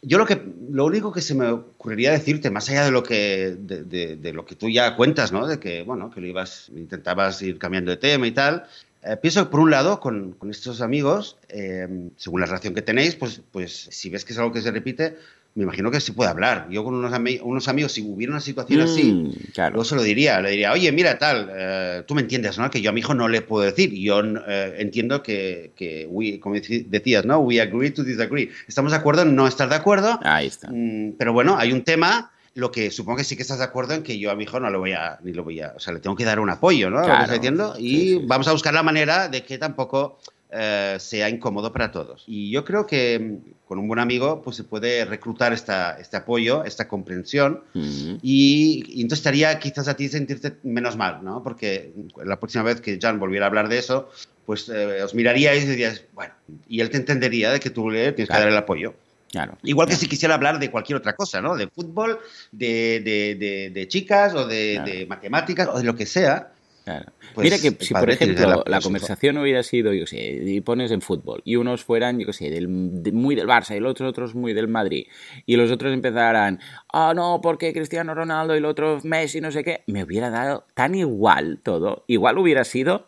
yo lo que lo único que se me ocurriría decirte más allá de lo que de, lo que tú ya cuentas no de que bueno que lo ibas intentabas ir cambiando de tema y tal eh, pienso que por un lado con, con estos amigos eh, según la relación que tenéis pues pues si ves que es algo que se repite me imagino que se puede hablar. Yo con unos, unos amigos, si hubiera una situación así, mm, luego se lo diría, le diría, oye, mira, tal, eh, tú me entiendes, ¿no? Que yo a mi hijo no le puedo decir. Yo eh, entiendo que, que como decías, ¿no? We agree to disagree. Estamos de acuerdo en no estar de acuerdo. Ahí está. Mm, pero bueno, hay un tema lo que supongo que sí que estás de acuerdo en que yo a mi hijo no lo voy a, ni lo voy a, o sea, le tengo que dar un apoyo, ¿no? lo que diciendo. Y vamos a buscar la manera de que tampoco eh, sea incómodo para todos. Y yo creo que mm, con un buen amigo pues se puede reclutar esta, este apoyo, esta comprensión y, entonces estaría quizás a ti sentirte menos mal, ¿no? Porque la próxima vez que Jan volviera a hablar de eso, pues eh, os miraríais y diríais, bueno, y él te entendería de que tú le tienes que dar el apoyo. Claro, Igual que si quisiera hablar de cualquier otra cosa, ¿no? De fútbol, de, de, de, chicas o de, matemáticas o de lo que sea. Pues Mira que si, por ejemplo, la, conversación hubiera sido, yo sé, y pones en fútbol, y unos fueran, yo sé, del, muy del Barça, y los otros, otros muy del Madrid, y los otros empezaran, ah, no, porque Cristiano Ronaldo y el otro Messi, no sé qué, me hubiera dado tan igual todo. Igual hubiera sido,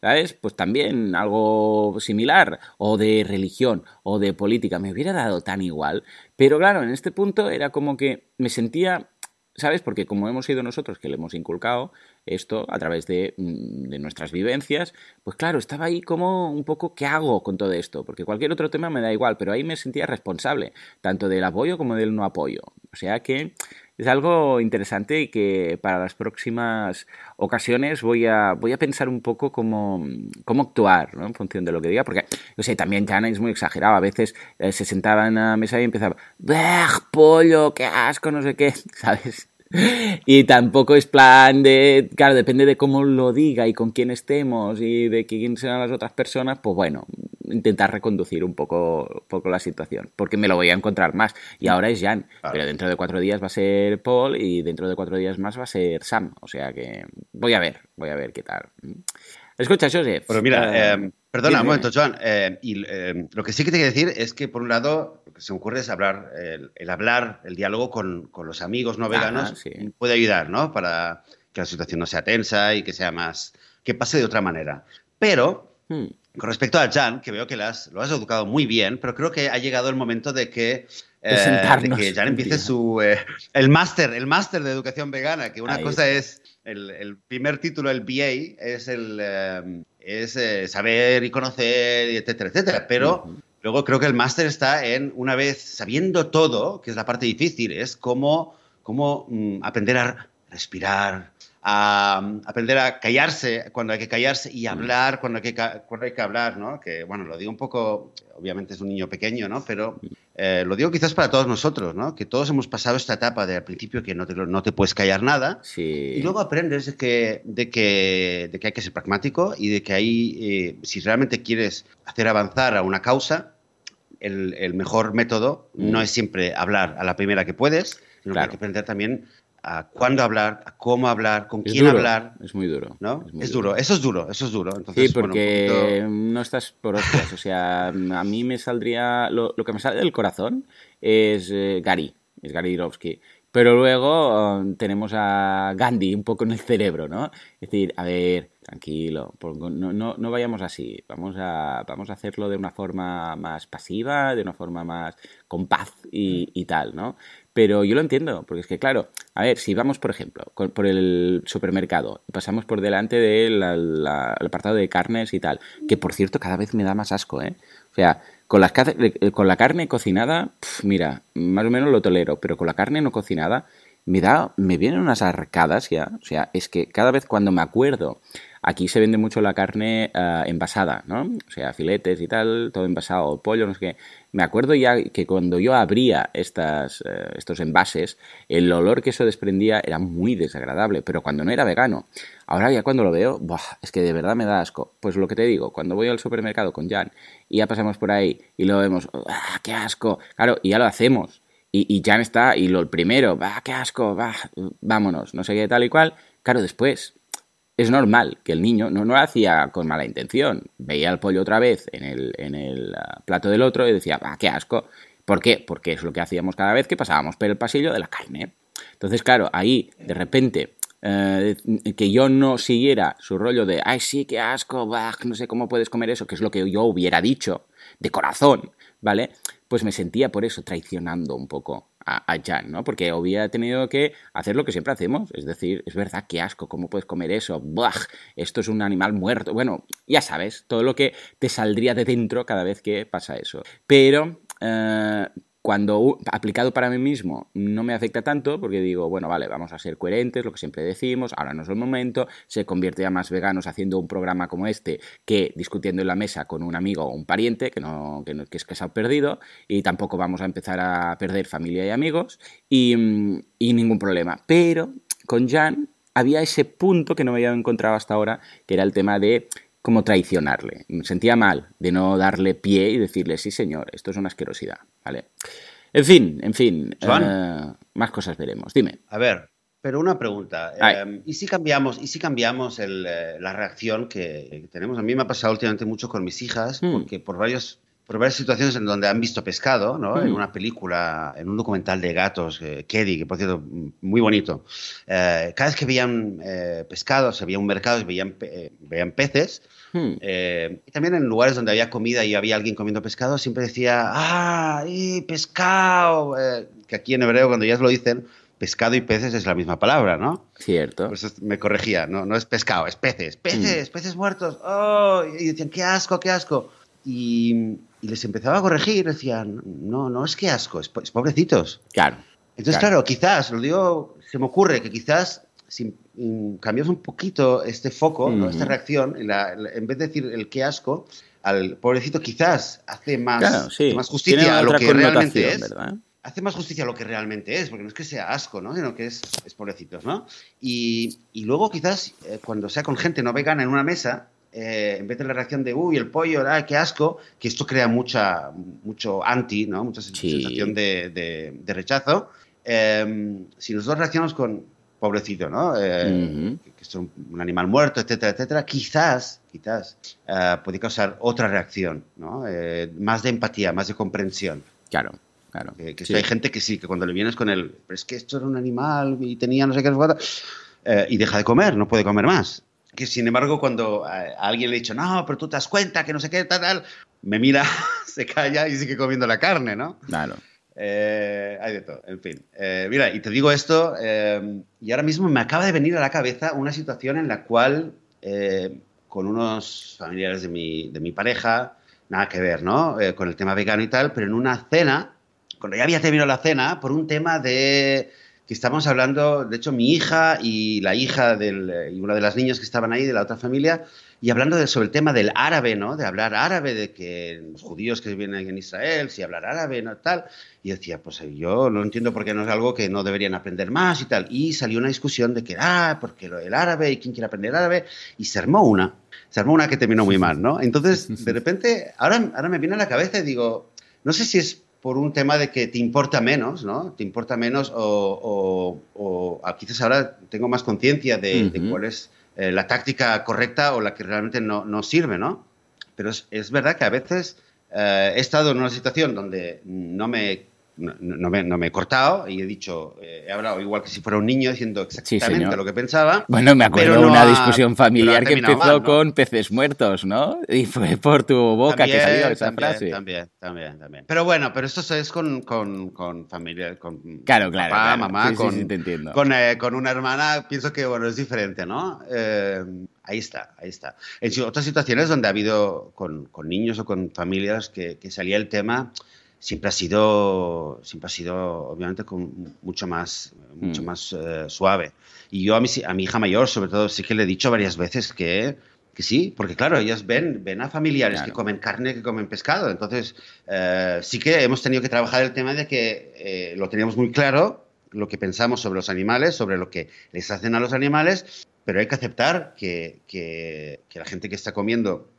¿sabes? Pues también algo similar, o de religión, o de política, me hubiera dado tan igual. Pero claro, en este punto era como que me sentía ¿Sabes? Porque como hemos sido nosotros que le hemos inculcado esto a través de, mm, de, nuestras vivencias, pues claro, estaba ahí como un poco, ¿qué hago con todo esto? Porque cualquier otro tema me da igual, pero ahí me sentía responsable, tanto del apoyo como del no apoyo. O sea que es algo interesante y que para las próximas ocasiones voy a, voy a pensar un poco cómo, cómo actuar ¿no? en función de lo que diga, porque, yo sé, también Jana es muy exagerado, a veces eh, se sentaba en la mesa y empezaba, pollo, qué asco, no sé qué! ¿Sabes? Y tampoco es plan de, claro, depende de cómo lo diga y con quién estemos y de quién sean las otras personas, pues bueno, intentar reconducir un poco, poco la situación, porque me lo voy a encontrar más. Y ahora es Jan, pero dentro de cuatro días va a ser Paul y dentro de cuatro días más va a ser Sam. O sea que voy a ver, voy a ver qué tal. Escucha, Joseph. Pero mira, eh, perdona, un momento, Joan. Eh, y, eh, lo que sí que te quiero decir es que, por un lado, lo que se me ocurre es hablar, el, hablar, el diálogo con, con los amigos no veganos puede ayudar, ¿no? Para que la situación no sea tensa y que sea más. que pase de otra manera. Pero, hmm. con respecto a Jan, que veo que lo has educado muy bien, pero creo que ha llegado el momento de que de que Jan empiece su el máster, el máster de educación vegana, que una cosa es el, primer título, el BA, es el eh, es eh, saber y conocer, etcétera, etcétera. Pero luego creo que el máster está en, una vez sabiendo todo, que es la parte difícil, es cómo, cómo mm, aprender a respirar, a, aprender a callarse cuando hay que callarse y hablar cuando hay que, cuando hay que hablar, ¿no? Que, bueno, lo digo un poco, obviamente es un niño pequeño, ¿no? Pero eh, lo digo quizás para todos nosotros, ¿no? Que todos hemos pasado esta etapa de al principio que no te, no te puedes callar nada y luego aprendes de que, de, que, de que hay que ser pragmático y de que ahí, eh, si realmente quieres hacer avanzar a una causa, el, el mejor método no mm. es siempre hablar a la primera que puedes, sino que hay que aprender también a cuándo hablar, a cómo hablar, con quién hablar. Es muy duro. ¿no? Es, duro. Eso es duro, eso es duro. Entonces, sí, porque no estás por hostias. O sea, a mí me saldría. Lo, que me sale del corazón es eh, Gary, es Gary Irovsky Pero luego um, tenemos a Gandhi un poco en el cerebro, ¿no? Es decir, a ver, tranquilo, no, no, no, vayamos así, vamos a, vamos a hacerlo de una forma más pasiva, de una forma más con paz y, y tal, ¿no? Pero yo lo entiendo, porque es que, claro, a ver, si vamos, por ejemplo, por el supermercado y pasamos por delante del apartado de carnes y tal, que por cierto cada vez me da más asco, ¿eh? O sea, con, las, eh, con la carne cocinada, mira, más o menos lo tolero, pero con la carne no cocinada, me da, me vienen unas arcadas ya. O sea, es que cada vez cuando me acuerdo Aquí se vende mucho la carne eh, envasada, ¿no? O sea, filetes y tal, todo envasado, pollo, no sé qué. Me acuerdo ya que cuando yo abría estas, eh, estos envases, el olor que eso desprendía era muy desagradable, pero cuando no era vegano. Ahora ya cuando lo veo, es que de verdad me da asco. Pues lo que te digo, cuando voy al supermercado con Jan y ya pasamos por ahí y lo vemos, ¡ah, qué asco! Claro, y ya lo hacemos. Y, Jan está, y lo el primero, ¡ah, qué asco! ¡Bah! Vámonos, no sé qué tal y cual. Claro, después es normal que el niño no, no lo hacía con mala intención. Veía el pollo otra vez en el, en el ah, plato del otro y decía, ¡ah, qué asco! ¿Por qué? Porque es lo que hacíamos cada vez que pasábamos por el pasillo de la carne. Entonces, claro, ahí de repente eh, que yo no siguiera su rollo de, ay, sí, qué asco, bah, no sé cómo puedes comer eso, que es lo que yo hubiera dicho de corazón, ¿vale? Pues me sentía por eso traicionando un poco a, Jan, ¿no? Porque hubiera tenido que hacer lo que siempre hacemos, es decir, es verdad, qué asco, ¿cómo puedes comer eso? ¡Buah! Esto es un animal muerto. Bueno, ya sabes, todo lo que te saldría de dentro cada vez que pasa eso. Pero eh, cuando aplicado para mí mismo no me afecta tanto porque digo, bueno, vale, vamos a ser coherentes, lo que siempre decimos, ahora no es el momento, se convierte a más veganos haciendo un programa como este que discutiendo en la mesa con un amigo o un pariente que, no, que, que es que se ha perdido y tampoco vamos a empezar a perder familia y amigos y, y ningún problema. Pero con Jan había ese punto que no me había encontrado hasta ahora, que era el tema de como traicionarle. Me sentía mal de no darle pie y decirle, sí señor, esto es una asquerosidad, ¿vale? En fin, en fin, eh, más cosas veremos. Dime. A ver, pero una pregunta. Eh, ¿Y si cambiamos, y si cambiamos eh, la reacción que, tenemos? A mí me ha pasado últimamente mucho con mis hijas, hmm. porque por varios por varias situaciones en donde han visto pescado, ¿no? En hmm. una película, en un documental de gatos, eh, Keddy, que por cierto, muy bonito. cada vez que veían pescado, se veía un mercado, veían, veían peces, Hmm. Eh, y también en lugares donde había comida y había alguien comiendo pescado, siempre decía, ¡ah, y pescado! Eh, que aquí en hebreo, cuando ya lo dicen, pescado y peces es la misma palabra, ¿no? Cierto. Pues me corregía, no, no es pescado, es peces, peces, hmm. peces muertos. ¡Oh! Y decían, ¡qué asco, qué asco! Y, les empezaba a corregir, decían, no, no es que asco, es, pobrecitos. Claro. Entonces, claro. quizás, lo digo, se me ocurre que quizás si cambiamos un poquito este foco, esta reacción, en vez de decir el qué asco, al pobrecito quizás hace más, más justicia a lo que realmente es. Hace más justicia a lo que realmente es, porque no es que sea asco, ¿no? sino que es, es pobrecitos. ¿no? Y, y luego quizás eh, cuando sea con gente no vegana en una mesa, eh, en vez de la reacción de, uy, el pollo, ah, qué asco, que esto crea mucha, mucho anti, ¿no? mucha sensación de, de, rechazo, eh, si nosotros reaccionamos con, pobrecito, ¿no? Eh, que, es un, animal muerto, etcétera, etcétera, quizás, quizás uh, puede causar otra reacción, ¿no? Eh, más de empatía, más de comprensión. Claro. Claro. Que, hay gente que sí, que cuando le vienes con el, pero es que esto era un animal y tenía no sé qué, y deja de comer, no puede comer más. Que sin embargo, cuando a, alguien le he dicho, no, pero tú te das cuenta que no sé qué, tal, tal, me mira, se calla y sigue comiendo la carne, ¿no? Claro. Eh, hay de todo, en fin. Eh, mira, y te digo esto, eh, y ahora mismo me acaba de venir a la cabeza una situación en la cual, con unos familiares de mi, de mi, pareja, nada que ver, ¿no? con el tema vegano y tal, pero en una cena, cuando ya había terminado la cena, por un tema de que estábamos hablando, de hecho, mi hija y la hija del, y una de las niñas que estaban ahí de la otra familia, y hablando de, sobre el tema del árabe, ¿no? De hablar árabe, de que los judíos que viven en Israel, si hablar árabe, ¿no? Tal. Y decía, pues yo no entiendo por qué no es algo que no deberían aprender más y tal. Y salió una discusión de que, ah, porque el árabe, y quién quiere aprender árabe. Y se armó una. Se armó una que terminó muy mal, ¿no? Entonces, de repente, ahora, ahora me viene a la cabeza y digo, no sé si es por un tema de que te importa menos, ¿no? Te importa menos o, o, quizás ahora tengo más conciencia de, de cuál es eh, la táctica correcta o la que realmente no, sirve, ¿no? Pero es, verdad que a veces eh, he estado en una situación donde no me no, me, no, me, he cortado y he dicho, eh, he hablado igual que si fuera un niño diciendo exactamente lo que pensaba. Bueno, me acuerdo de una discusión familiar que empezó con peces muertos, ¿no? Y fue por tu boca que salió esa frase. También, también, también. Pero bueno, pero esto es con, con, con familia, con claro, claro, papá, mamá, con, con, eh, con, una hermana, pienso que bueno, es diferente, ¿no? Eh, ahí está, ahí está. En otras situaciones donde ha habido con, con niños o con familias que, que salía el tema siempre ha sido, siempre ha sido obviamente con mucho más, mucho mm. más eh, suave. Y yo a mi, a mi hija mayor, sobre todo, sí que le he dicho varias veces que, que sí, porque claro, ellas ven, ven a familiares que comen carne, que comen pescado. Entonces, eh, sí que hemos tenido que trabajar el tema de que eh, lo teníamos muy claro, lo que pensamos sobre los animales, sobre lo que les hacen a los animales, pero hay que aceptar que, que, que la gente que está comiendo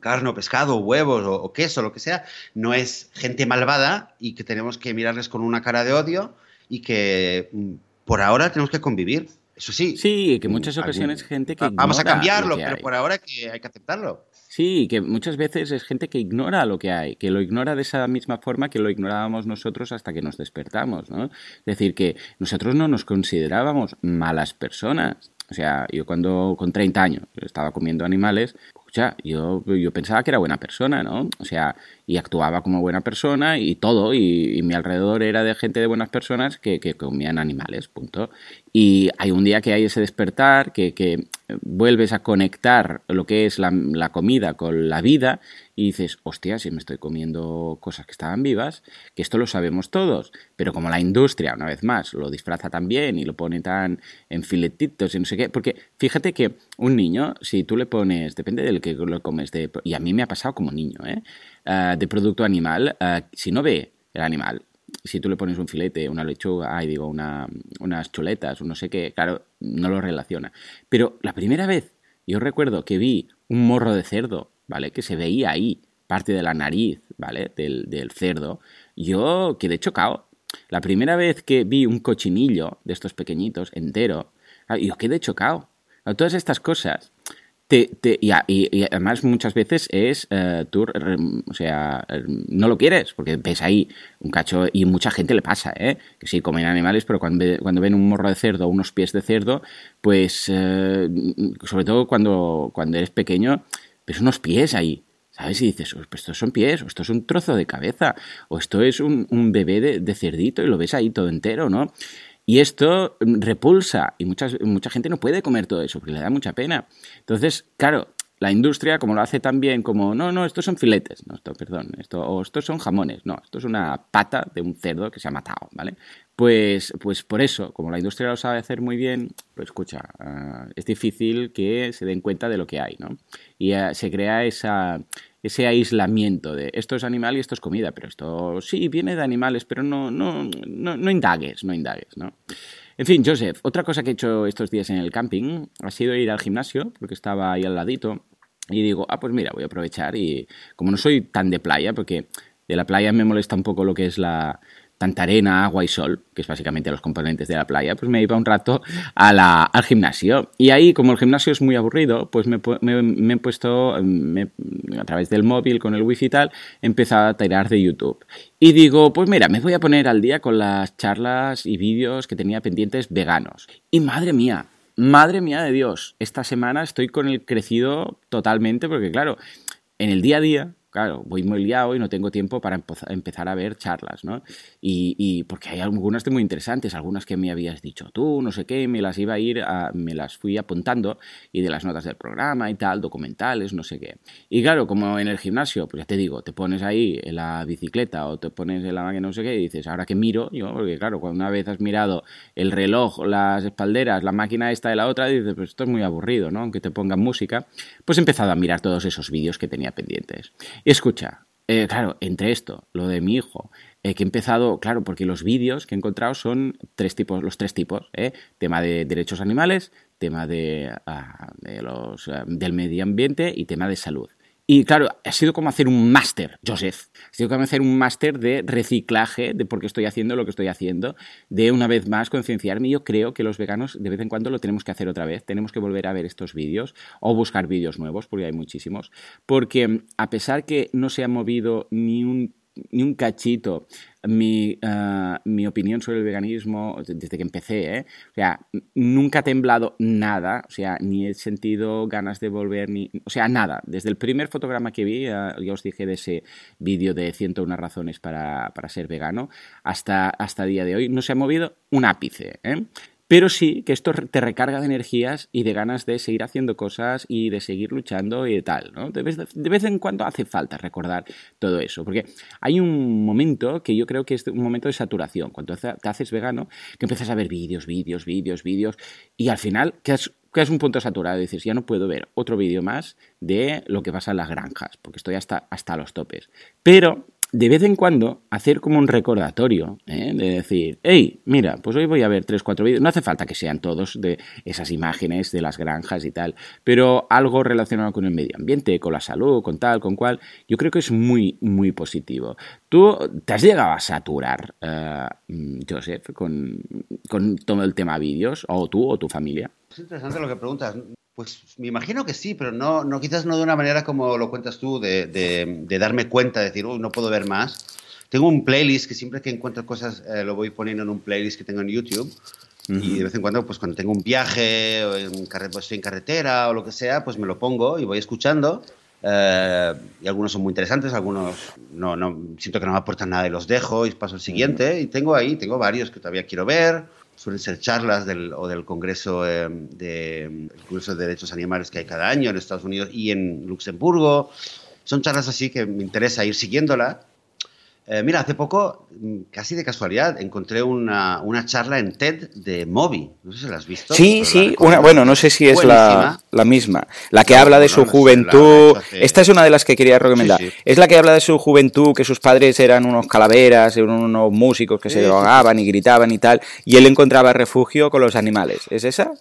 carne o pescado, huevos o, queso, lo que sea, no es gente malvada y que tenemos que mirarles con una cara de odio y que mm, por ahora tenemos que convivir. Eso sí. Sí, que muchas ocasiones gente que... Vamos a cambiarlo, pero por ahora que hay que aceptarlo. Sí, que muchas veces es gente que ignora lo que hay, que lo ignora de esa misma forma que lo ignorábamos nosotros hasta que nos despertamos, ¿no? Es decir, que nosotros no nos considerábamos malas personas. O sea, yo cuando con 30 años estaba comiendo animales, sea, yo, yo pensaba que era buena persona, ¿no? O sea, y actuaba como buena persona y todo, y, mi alrededor era de gente de buenas personas que, que, comían animales, punto. Y hay un día que hay ese despertar, que, que vuelves a conectar lo que es la, la comida con la vida y dices, hostia, si me estoy comiendo cosas que estaban vivas, que esto lo sabemos todos, pero como la industria, una vez más, lo disfraza tan bien y lo pone tan en filetitos y no sé qué, porque fíjate que un niño, si tú le pones, depende del que lo comes, de, y a mí me ha pasado como niño, ¿eh? Ah, de producto animal, ah, si no ve el animal, si tú le pones un filete, una lechuga, ay, digo, una, unas chuletas, no sé qué, claro, no lo relaciona. Pero la primera vez, yo recuerdo que vi un morro de cerdo ¿vale? Que se veía ahí, parte de la nariz, ¿vale? Del, del cerdo. Yo quedé chocado. La primera vez que vi un cochinillo de estos pequeñitos entero, ah, yo quedé chocado. Todas estas cosas te, te, y, y, además muchas veces es, eh, tú, o sea, no lo quieres, porque ves ahí un cacho y mucha gente le pasa, ¿eh? que sí, comen animales, pero cuando, cuando ven un morro de cerdo o unos pies de cerdo, pues, eh, sobre todo cuando, cuando eres pequeño, ves unos pies ahí, ¿sabes? Y dices, pues estos son pies, o esto es un trozo de cabeza, o esto es un, bebé de, cerdito y lo ves ahí todo entero, ¿no? Y esto repulsa y muchas, mucha gente no puede comer todo eso porque le da mucha pena. Entonces, claro, la industria, como lo hace también, como, no, no, estos son filetes, no, esto, perdón, esto, o estos son jamones, no, esto es una pata de un cerdo que se ha matado, ¿vale? Pues, pues por eso, como la industria lo sabe hacer muy bien, pues escucha, ah, es difícil que se den cuenta de lo que hay, ¿no? Y ah, se crea esa, ese aislamiento de esto es animal y esto es comida, pero esto sí viene de animales, pero no, no, no, no indagues, no indagues, ¿no? En fin, Joseph, otra cosa que he hecho estos días en el camping ha sido ir al gimnasio, porque estaba ahí al ladito, y digo, ah, pues mira, voy a aprovechar y como no soy tan de playa, porque de la playa me molesta un poco lo que es la, tanta arena, agua y sol, que es básicamente los componentes de la playa, pues me iba un rato a la, al gimnasio. Y ahí, como el gimnasio es muy aburrido, pues me, he puesto, a través del móvil, con el wifi y tal, he empezado a tirar de YouTube. Y digo, pues mira, me voy a poner al día con las charlas y vídeos que tenía pendientes veganos. Y madre mía, madre mía de Dios, esta semana estoy con el crecido totalmente, porque claro, en el día a día claro, voy muy liado y no tengo tiempo para empezar a ver charlas, ¿no? Y, porque hay algunas muy interesantes, algunas que me habías dicho tú, no sé qué, me las iba a ir, me las fui apuntando y de las notas del programa y tal, documentales, no sé qué. Y claro, como en el gimnasio, pues ya te digo, te pones ahí en la bicicleta o te pones en la máquina, no sé qué, y dices, ahora que miro, yo, porque claro, cuando una vez has mirado el reloj, las espalderas, la máquina esta de la otra, dices, pues esto es muy aburrido, ¿no? Aunque te pongan música, pues he empezado a mirar todos esos vídeos que tenía pendientes. Escucha, eh, claro, entre esto, lo de mi hijo, eh, que he empezado, claro, porque los vídeos que he encontrado son tres tipos, los tres tipos, ¿eh? tema de derechos animales, tema de, ah, los, del medio ambiente y tema de salud. Y claro, ha sido como hacer un máster, Joseph. Ha sido como hacer un máster de reciclaje de por qué estoy haciendo lo que estoy haciendo, de una vez más concienciarme. Yo creo que los veganos de vez en cuando lo tenemos que hacer otra vez. Tenemos que volver a ver estos vídeos o buscar vídeos nuevos, porque hay muchísimos. Porque a pesar que no se ha movido ni un ni un cachito mi, eh, mi, opinión sobre el veganismo desde que empecé, ¿eh? O sea, nunca ha temblado nada, o sea, ni he sentido ganas de volver, ni, o sea, nada. Desde el primer fotograma que vi, ya os dije de ese vídeo de 101 razones para, para ser vegano, hasta, hasta día de hoy no se ha movido un ápice, ¿eh? Pero sí que esto te recarga de energías y de ganas de seguir haciendo cosas y de seguir luchando y de tal, ¿no? De vez, de vez, en cuando hace falta recordar todo eso, porque hay un momento que yo creo que es un momento de saturación, cuando te haces vegano, que empiezas a ver vídeos, vídeos, vídeos, vídeos, y al final que es un punto saturado, dices, ya no puedo ver otro vídeo más de lo que pasa en las granjas, porque estoy hasta, hasta los topes. Pero de vez en cuando hacer como un recordatorio, ¿eh? de decir, hey, mira, pues hoy voy a ver tres, cuatro vídeos, no hace falta que sean todos de esas imágenes de las granjas y tal, pero algo relacionado con el medio ambiente, con la salud, con tal, con cual, yo creo que es muy, muy positivo. ¿Tú te has llegado a saturar, uh, Joseph, con, con todo el tema vídeos, o tú o tu familia? Es interesante lo que preguntas. Pues me imagino que sí, pero no, no quizás no de una manera como lo cuentas tú, de, de, darme cuenta, de decir, uy, no puedo ver más. Tengo un playlist que siempre que encuentro cosas eh, lo voy poniendo en un playlist que tengo en YouTube. Y de vez en cuando, pues cuando tengo un viaje, o en pues, estoy en carretera o lo que sea, pues me lo pongo y voy escuchando. Eh, y algunos son muy interesantes, algunos no, no, siento que no me aportan nada y los dejo y paso al siguiente. Y tengo ahí, tengo varios que todavía quiero ver suelen ser charlas del, o del Congreso, eh, de, el Congreso de Derechos Animales que hay cada año en Estados Unidos y en Luxemburgo. Son charlas así que me interesa ir siguiéndola eh, mira, hace poco, mm, casi de casualidad, encontré una, una, charla en TED de Moby. No sé si la has visto. Sí, sí. Una, bueno, no sé si es la, la, misma. La que habla de su juventud. Esta es una de las que quería recomendar. Es la que habla de su juventud, que sus padres eran unos calaveras, eran unos músicos que se drogaban y gritaban y tal. Y él encontraba refugio con los animales. ¿Es esa?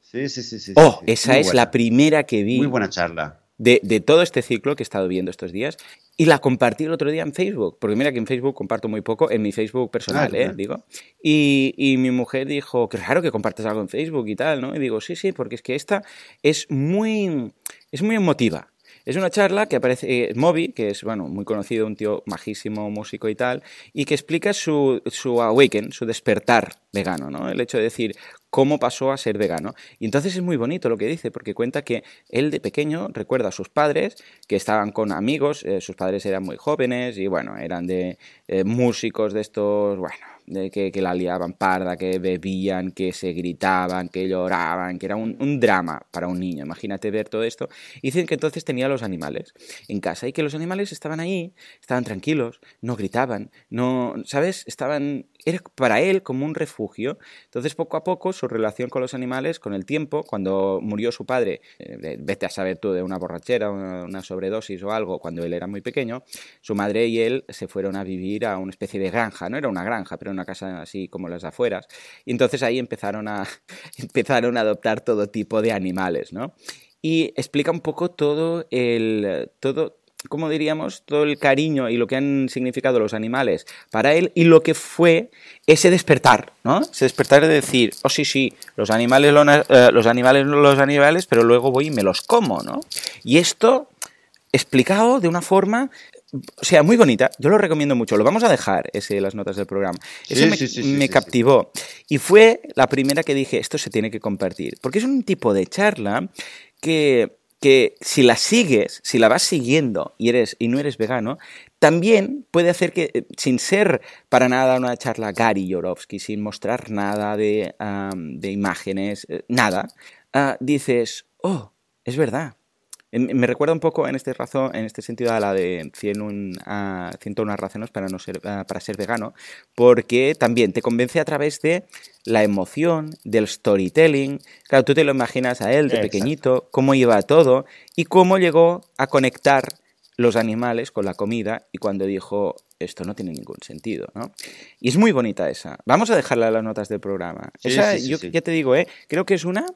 Sí, sí, sí. sí oh, esa es la primera que vi. Muy buena charla. De, de, todo este ciclo que he estado viendo estos días y la compartí el otro día en Facebook, porque mira que en Facebook comparto muy poco, en mi Facebook personal, ¿eh? Digo. Y, y, mi mujer dijo, qué raro que compartas algo en Facebook y tal, ¿no? Y digo, sí, sí, porque es que esta es muy, es muy emotiva. Es una charla que aparece, eh, Moby, que es bueno, muy conocido, un tío majísimo, músico y tal, y que explica su, su awaken, su despertar vegano, ¿no? El hecho de decir cómo pasó a ser vegano. Y entonces es muy bonito lo que dice, porque cuenta que él de pequeño recuerda a sus padres, que estaban con amigos, eh, sus padres eran muy jóvenes y bueno, eran de eh, músicos de estos, bueno, de que, que, la liaban parda, que bebían, que se gritaban, que lloraban, que era un, un, drama para un niño. Imagínate ver todo esto. Y dicen que entonces tenía los animales en casa y que los animales estaban ahí, estaban tranquilos, no gritaban, no, ¿sabes? Estaban era para él como un refugio. Entonces, poco a poco, su relación con los animales, con el tiempo, cuando murió su padre, eh, vete a saber tú de una borrachera, una, una, sobredosis o algo, cuando él era muy pequeño, su madre y él se fueron a vivir a una especie de granja. No era una granja, pero una casa así como las afueras. Y entonces ahí empezaron a, empezaron a adoptar todo tipo de animales, ¿no? Y explica un poco todo el, todo, como diríamos, todo el cariño y lo que han significado los animales para él y lo que fue ese despertar, ¿no? Ese despertar de decir, oh sí, sí, los animales, eh, los animales, los animales, pero luego voy y me los como, ¿no? Y esto explicado de una forma o sea, muy bonita. Yo lo recomiendo mucho. Lo vamos a dejar, ese, las notas del programa. Me, sí, me captivó. Y fue la primera que dije, esto se tiene que compartir. Porque es un tipo de charla que que si la sigues, si la vas siguiendo y, eres, y no eres vegano, también puede hacer que, eh, sin ser para nada una charla Gary Yorovsky, sin mostrar nada de, de imágenes, eh, nada, uh, dices, oh, es verdad, me recuerda un poco en este, razón, en este sentido a la de 101, uh, 101 razones para, no ser, uh, para ser vegano, porque también te convence a través de la emoción, del storytelling. Claro, tú te lo imaginas a él de Exacto. pequeñito, cómo iba todo y cómo llegó a conectar los animales con la comida y cuando dijo esto no tiene ningún sentido, ¿no? Y es muy bonita esa. Vamos a dejarla en las notas del programa. Sí, esa, sí, sí, yo ya te digo, ¿eh? creo que es una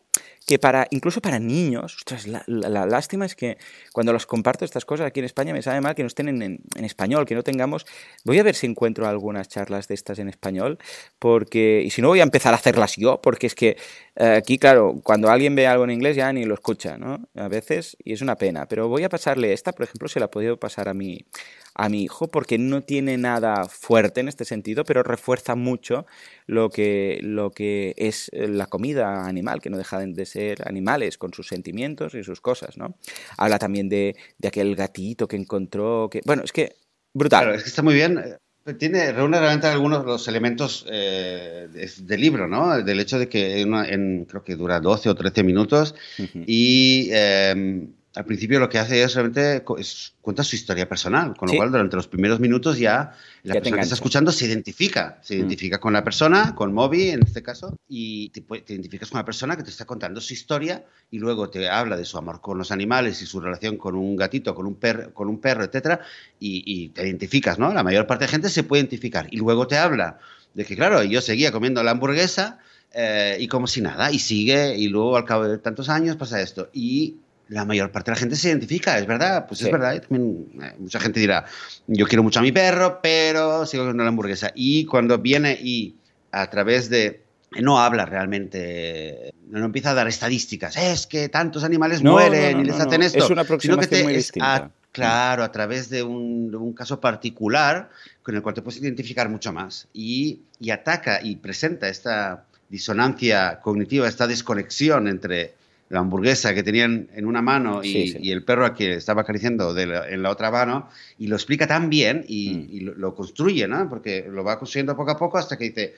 que para, incluso para niños, ostras, la, lástima es que cuando los comparto estas cosas aquí en España me sabe mal que no estén en, en, español, que no tengamos, voy a ver si encuentro algunas charlas de estas en español, porque, y si no voy a empezar a hacerlas yo, porque es que eh, aquí, claro, cuando alguien ve algo en inglés ya ni lo escucha, ¿no? A veces, y es una pena, pero voy a pasarle esta, por ejemplo, se la he podido pasar a mi, a mi hijo porque no tiene nada fuerte en este sentido, pero refuerza mucho lo que, lo que es la comida animal, que no dejan de ser animales con sus sentimientos y sus cosas, ¿no? Habla también de, de aquel gatito que encontró, que... Bueno, es que brutal. Claro, es que está muy bien. Tiene, reúne realmente algunos de los elementos eh, del libro, ¿no? Del hecho de que en, creo que dura 12 o 13 minutos y eh, al principio lo que hace es realmente es, cuenta su historia personal, con lo cual durante los primeros minutos ya la persona que está escuchando se identifica, se mm. identifica con la persona, con Moby en este caso, y te, identificas con la persona que te está contando su historia y luego te habla de su amor con los animales y su relación con un gatito, con un, perro, con un perro, etcétera, y, te identificas, ¿no? La mayor parte de gente se puede identificar y luego te habla de que, claro, yo seguía comiendo la hamburguesa eh, y como si nada, y sigue, y luego al cabo de tantos años pasa esto. Y la mayor parte de la gente se identifica, es verdad, pues es verdad. También, eh, mucha gente dirá, yo quiero mucho a mi perro, pero sigo comiendo la hamburguesa. Y cuando viene y a través de no habla realmente, no empieza a dar estadísticas, es que tantos animales mueren y les hacen esto. Es una aproximación muy distinta. claro, a través de un, de un, caso particular con el cual te puedes identificar mucho más y, y ataca y presenta esta disonancia cognitiva, esta desconexión entre la hamburguesa que tenían en una mano y, el perro que estaba acariciando en la otra mano, y lo explica tan bien y, mm. lo, construye, ¿no? Porque lo va construyendo poco a poco hasta que dice,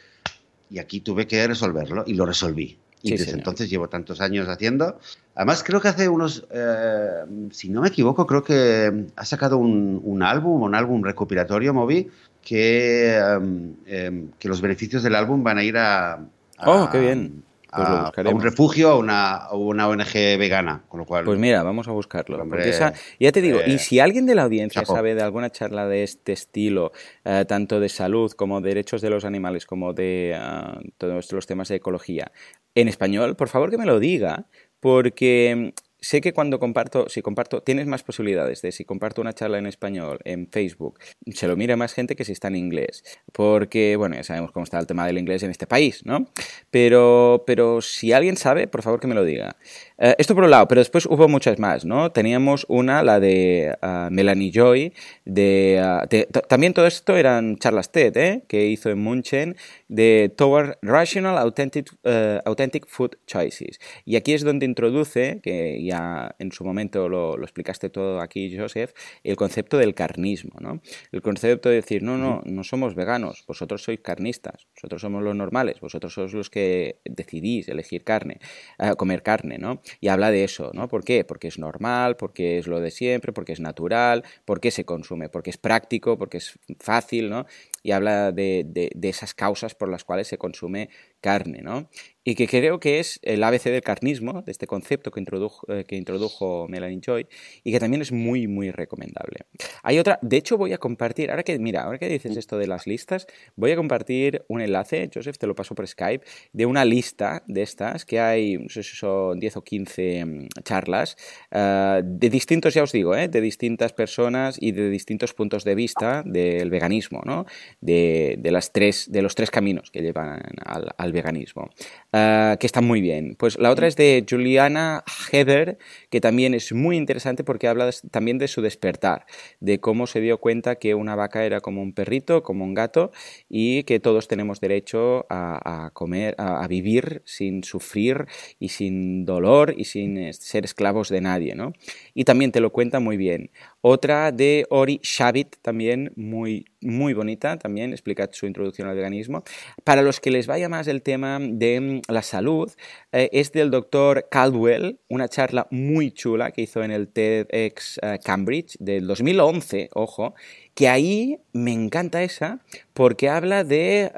y aquí tuve que resolverlo, y lo resolví. Y desde entonces llevo tantos años haciendo. Además, creo que hace unos, eh, si no me equivoco, creo que ha sacado un, álbum, un álbum recopilatorio, Moby, que, em, que los beneficios del álbum van a ir a... oh, qué bien pues a, un refugio o una, una, ONG vegana, con lo cual... Pues mira, vamos a buscarlo. ya te digo, y eh, si alguien de la audiencia sabe de alguna charla de este estilo, eh, tanto de salud como de derechos de los animales, como de ah, todos los temas de ecología, en español, por favor que me lo diga, porque sé que cuando comparto, si comparto, tienes más posibilidades de si comparto una charla en español en Facebook, se lo mira más gente que si está en inglés. Porque, bueno, ya sabemos cómo está el tema del inglés en este país, ¿no? Pero, pero si alguien sabe, por favor que me lo diga. Eh, esto por un lado, pero después hubo muchas más, ¿no? Teníamos una, la de ah, Melanie Joy, de, ah, también todo esto eran charlas TED, ¿eh? Que hizo en Munchen, de Toward Rational Authentic, eh, Authentic Food Choices. Y aquí es donde introduce, que ya en su momento lo, lo, explicaste todo aquí, Joseph, el concepto del carnismo, ¿no? El concepto de decir, no, no, no somos veganos, vosotros sois carnistas, nosotros somos los normales, vosotros sois los que decidís elegir carne, comer carne, ¿no? y habla de eso, ¿no? ¿Por qué? Porque es normal, porque es lo de siempre, porque es natural, porque se consume, porque es práctico, porque es fácil, ¿no? Y habla de, de, de esas causas por las cuales se consume carne, ¿no? Y que creo que es el ABC del carnismo, de este concepto que introdujo, eh, que introdujo Melanie Joy, y que también es muy, muy recomendable. Hay otra, de hecho voy a compartir, ahora que, mira, ahora que dices esto de las listas, voy a compartir un enlace, Joseph, te lo paso por Skype, de una lista de estas, que hay, no sé si son 10 o 15 mm, charlas, eh, de distintos, ya os digo, eh, de distintas personas y de distintos puntos de vista del veganismo, ¿no? De, las tres, de los tres caminos que llevan al veganismo. Ah, que está muy bien. Pues la otra es de Juliana Heather, que también es muy interesante porque habla también de su despertar, de cómo se dio cuenta que una vaca era como un perrito, como un gato, y que todos tenemos derecho a, comer, a, vivir sin sufrir y sin dolor y sin ser esclavos de nadie, ¿no? Y también te lo cuenta muy bien. Otra de Ori Shavit, también muy, muy bonita, también explica su introducción al veganismo. Para los que les vaya más el tema de mm, la salud, eh, es del doctor Caldwell, una charla muy chula que hizo en el TEDx eh, Cambridge del 2011, ojo, que ahí me encanta esa porque habla de,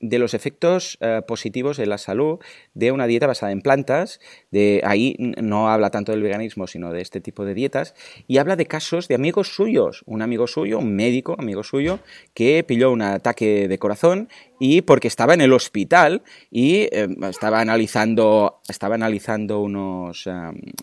de los efectos eh, positivos en la salud de una dieta basada en plantas, de ahí no habla tanto del veganismo, sino de este tipo de dietas, y habla de casos de amigos suyos, un amigo suyo, un médico, amigo suyo, que pilló un ataque de corazón y porque estaba en el hospital y em, estaba analizando, estaba analizando unos,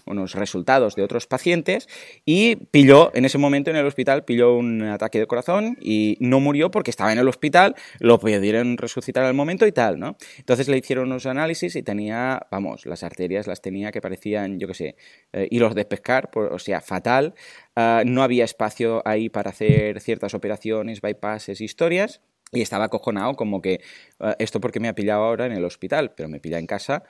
unos resultados de otros pacientes y pilló, en ese momento en el hospital, pilló un ataque de corazón y no murió porque estaba en el hospital, lo pudieron resucitar al momento y tal, ¿no? Entonces le hicieron unos análisis y tenía, vamos, las arterias las tenía que parecían, yo qué sé, eh, hilos de pescar, o sea, fatal. ah, no había espacio ahí para hacer ciertas operaciones, bypasses, historias. Y estaba acojonado como que ah, esto porque me ha pillado ahora en el hospital, pero me pilla en casa,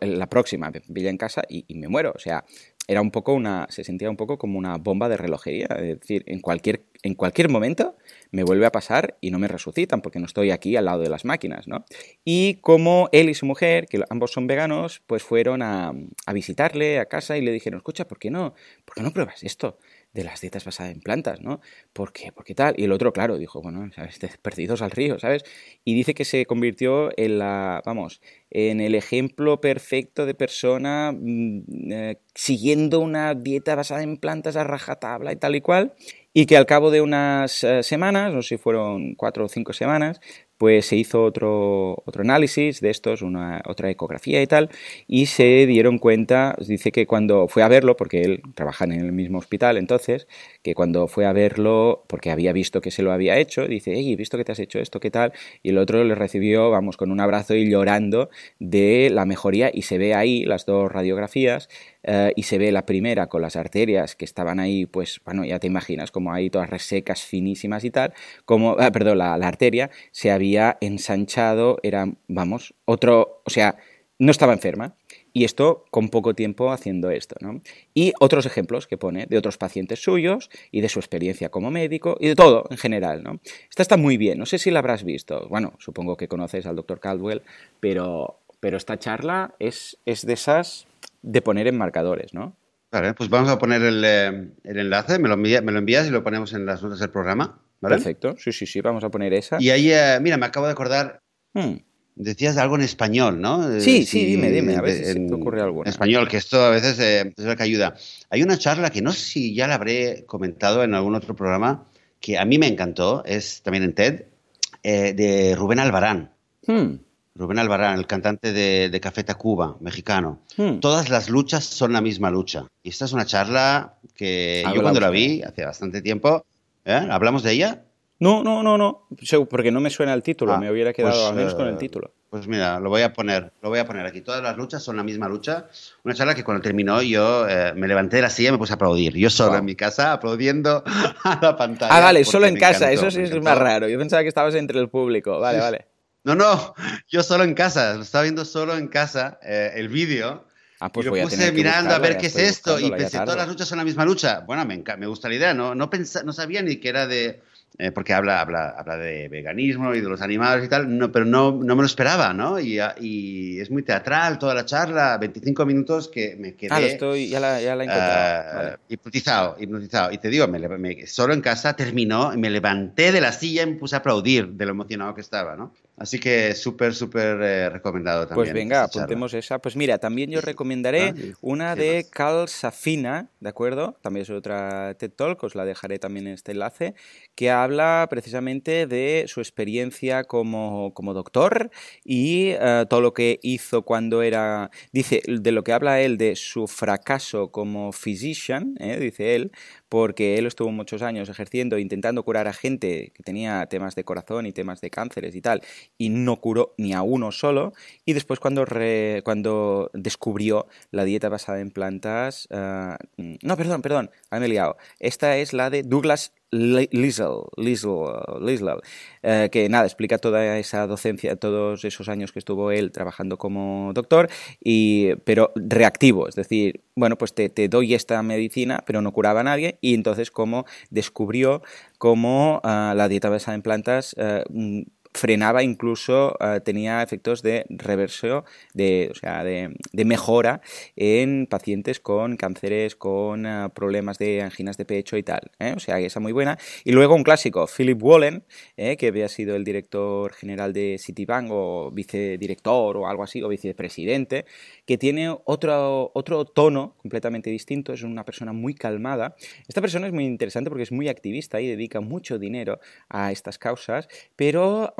la próxima me pilla en casa y, y me muero. O sea, era un poco una, se sentía un poco como una bomba de relojería, es decir, en cualquier, en cualquier momento me vuelve a pasar y no me resucitan porque no estoy aquí al lado de las máquinas, ¿no? Y como él y su mujer, que ambos son veganos, pues fueron a, a visitarle a casa y le dijeron, escucha, ¿por qué no? ¿Por qué no pruebas esto? De las dietas basadas en plantas, ¿no? ¿Por qué? ¿Por qué tal? Y el otro, claro, dijo, bueno, ¿sabes? perdidos al río, ¿sabes? Y dice que se convirtió en la, vamos, en el ejemplo perfecto de persona mm, eh, siguiendo una dieta basada en plantas a rajatabla y tal y cual, y que al cabo de unas eh, semanas, no sé si fueron cuatro o cinco semanas, pues se hizo otro, otro análisis de estos, una, otra ecografía y tal, y se dieron cuenta, dice que cuando fue a verlo, porque él trabaja en el mismo hospital entonces, que cuando fue a verlo, porque había visto que se lo había hecho, dice, hey, he visto que te has hecho esto, ¿qué tal? Y el otro le recibió, vamos, con un abrazo y llorando de la mejoría, y se ve ahí las dos radiografías, eh, y se ve la primera con las arterias que estaban ahí, pues, bueno, ya te imaginas, como ahí todas resecas, finísimas y tal, como, ah, perdón, la, la arteria se había ensanchado, era, vamos, otro, o sea, no estaba enferma. Y esto con poco tiempo haciendo esto, ¿no? Y otros ejemplos que pone de otros pacientes suyos y de su experiencia como médico y de todo en general, ¿no? Esta está muy bien, no sé si la habrás visto. Bueno, supongo que conoces al doctor Caldwell, pero, pero esta charla es, es de esas de poner en marcadores, ¿no? Vale, pues vamos a poner el, eh, enlace, me lo, me lo, envías y lo ponemos en las notas del programa. ¿Vale? Perfecto, sí, sí, sí, vamos a poner esa. Y ahí, eh, mira, me acabo de acordar, hmm. decías algo en español, ¿no? Sí, sí, dime, dime, a ver si te ocurre algo. En español, que esto a veces eh, es lo que ayuda. Hay una charla que no sé si ya la habré comentado en algún otro programa, que a mí me encantó, es también en TED, de Rubén Albarán. Hmm. Rubén Albarán, el cantante de, Café Tacuba, mexicano. Hmm. Todas las luchas son la misma lucha. Y esta es una charla que yo cuando la vi hace bastante tiempo, ¿eh? ¿hablamos de ella? No, no, no, no, porque no me suena el título, ah, me hubiera quedado pues, al menos con el eh, título. Pues mira, lo voy a poner, lo voy a poner aquí. Todas las luchas son la misma lucha. Una charla que cuando terminó yo eh, me levanté de la silla y me puse a aplaudir. Yo solo en mi casa aplaudiendo a la pantalla. Ah, vale, solo en casa, eso sí es más raro. Yo pensaba que estabas entre el público. Vale, vale. No, no, yo solo en casa, lo estaba viendo solo en casa, eh, el vídeo. Ah, pues y lo puse mirando a ver qué es esto y pensé, todas las luchas son la misma lucha. Bueno, me, me gusta la idea, no, no, no sabía ni que era de, eh, porque habla, habla, habla de veganismo y de los animales y tal, no, pero no, no me lo esperaba, ¿no? Y, y, es muy teatral toda la charla, 25 minutos que me quedé... Ah, lo estoy, ya la, ya la he encontrado. Uh, hipnotizado, hipnotizado. Y te digo, me, solo en casa terminó, me levanté de la silla y me puse a aplaudir de lo emocionado que estaba, ¿no? Así que súper, súper eh, recomendado también. Pues venga, apuntemos esa. Pues mira, también yo recomendaré ah, una de Cal Safina, ¿de acuerdo? También es otra TED Talk, os la dejaré también en este enlace, que habla precisamente de su experiencia como, como doctor y eh, todo lo que hizo cuando era, dice, de lo que habla él de su fracaso como physician, ¿eh? dice él, porque él estuvo muchos años ejerciendo, intentando curar a gente que tenía temas de corazón y temas de cánceres y tal, y no curó ni a uno solo. Y después cuando, cuando descubrió la dieta basada en plantas... Ah, no, perdón, perdón, me he liado. Esta es la de Douglas Liesel, eh, que nada, explica toda esa docencia, todos esos años que estuvo él trabajando como doctor, y, pero reactivo, es decir, bueno, pues te, doy esta medicina, pero no curaba a nadie, y entonces cómo descubrió cómo ah, la dieta basada en plantas eh, frenaba incluso, eh, tenía efectos de reversión, de, o sea, de, mejora en pacientes con cánceres, con eh, problemas de anginas de pecho y tal. ¿eh? O sea, esa muy buena. Y luego un clásico, Philip Wallen, que había sido el director general de Citibank o vicedirector o algo así, o vicepresidente, que tiene otro, otro tono completamente distinto, es una persona muy calmada. Esta persona es muy interesante porque es muy activista y dedica mucho dinero a estas causas, pero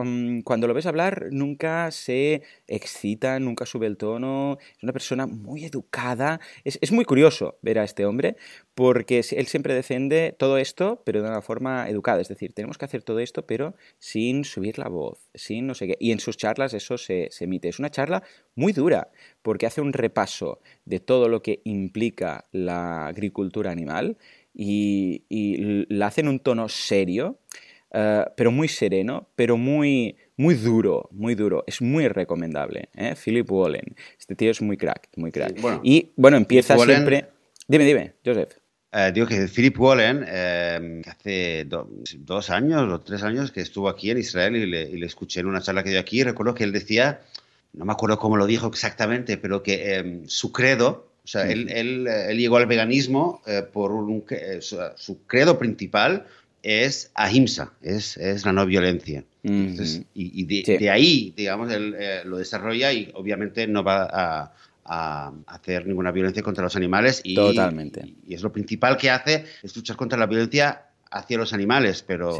cuando lo ves hablar nunca se excita, nunca sube el tono, es una persona muy educada, es, es muy curioso ver a este hombre porque él siempre defiende todo esto, pero de una forma educada. Es decir, tenemos que hacer todo esto, pero sin subir la voz, sin no sé qué. Y en sus charlas eso se, se emite. Es una charla muy dura, porque hace un repaso de todo lo que implica la agricultura animal y, y la hace en un tono serio, eh, pero muy sereno, pero muy, muy duro, muy duro. Es muy recomendable. ¿eh? Philip Wallen. Este tío es muy crack, muy crack. y bueno, empieza siempre... Dime, dime, Joseph. Eh, digo que Philip Wallen, eh, hace dos años o tres años que estuvo aquí en Israel y le, escuché en una charla que dio aquí, recuerdo que él decía, no me acuerdo cómo lo dijo exactamente, pero que su credo, o sea, él, él, llegó al veganismo por un, su, credo principal es ahimsa, es, es la no violencia. y, de, ahí, digamos, él eh, lo desarrolla y obviamente no va a, hacer ninguna violencia contra los animales. Y, Totalmente. Y, es lo principal que hace, es luchar contra la violencia hacia los animales, pero...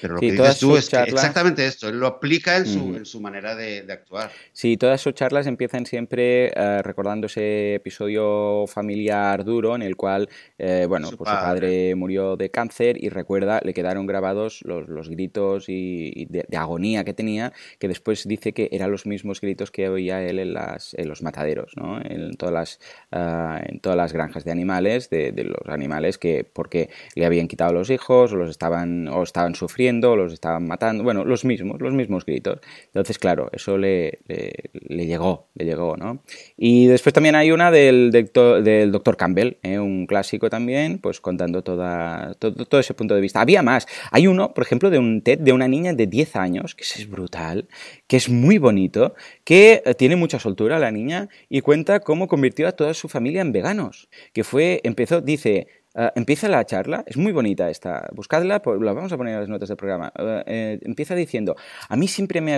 Pero lo que dices tú es exactamente esto, él lo aplica en su, en su manera de, actuar. Sí, todas sus charlas empiezan siempre eh, recordando ese episodio familiar duro en el cual, eh, bueno, su, pues padre. su padre murió de cáncer y recuerda, le quedaron grabados los, los gritos y, de, agonía que tenía, que después dice que eran los mismos gritos que oía él en, las, en los mataderos, ¿no? en, todas las, uh, en todas las granjas de animales, de, de, los animales que porque le habían quitado los hijos o los estaban, o estaban sufriendo los estaban matando, bueno, los mismos, los mismos gritos. Entonces, claro, eso le, le, llegó, le llegó, ¿no? Y después también hay una del, del, doctor Campbell, ¿eh? un clásico también, pues contando toda, todo, todo, ese punto de vista. Había más. Hay uno, por ejemplo, de un TED de una niña de 10 años, que es brutal, que es muy bonito, que eh, tiene mucha soltura la niña y cuenta cómo convirtió a toda su familia en veganos. Que fue, empezó, dice, Uh, empieza la charla, es muy bonita esta, buscadla, pues, la vamos a poner en las notas del programa. Uh, eh, empieza diciendo, a mí siempre me,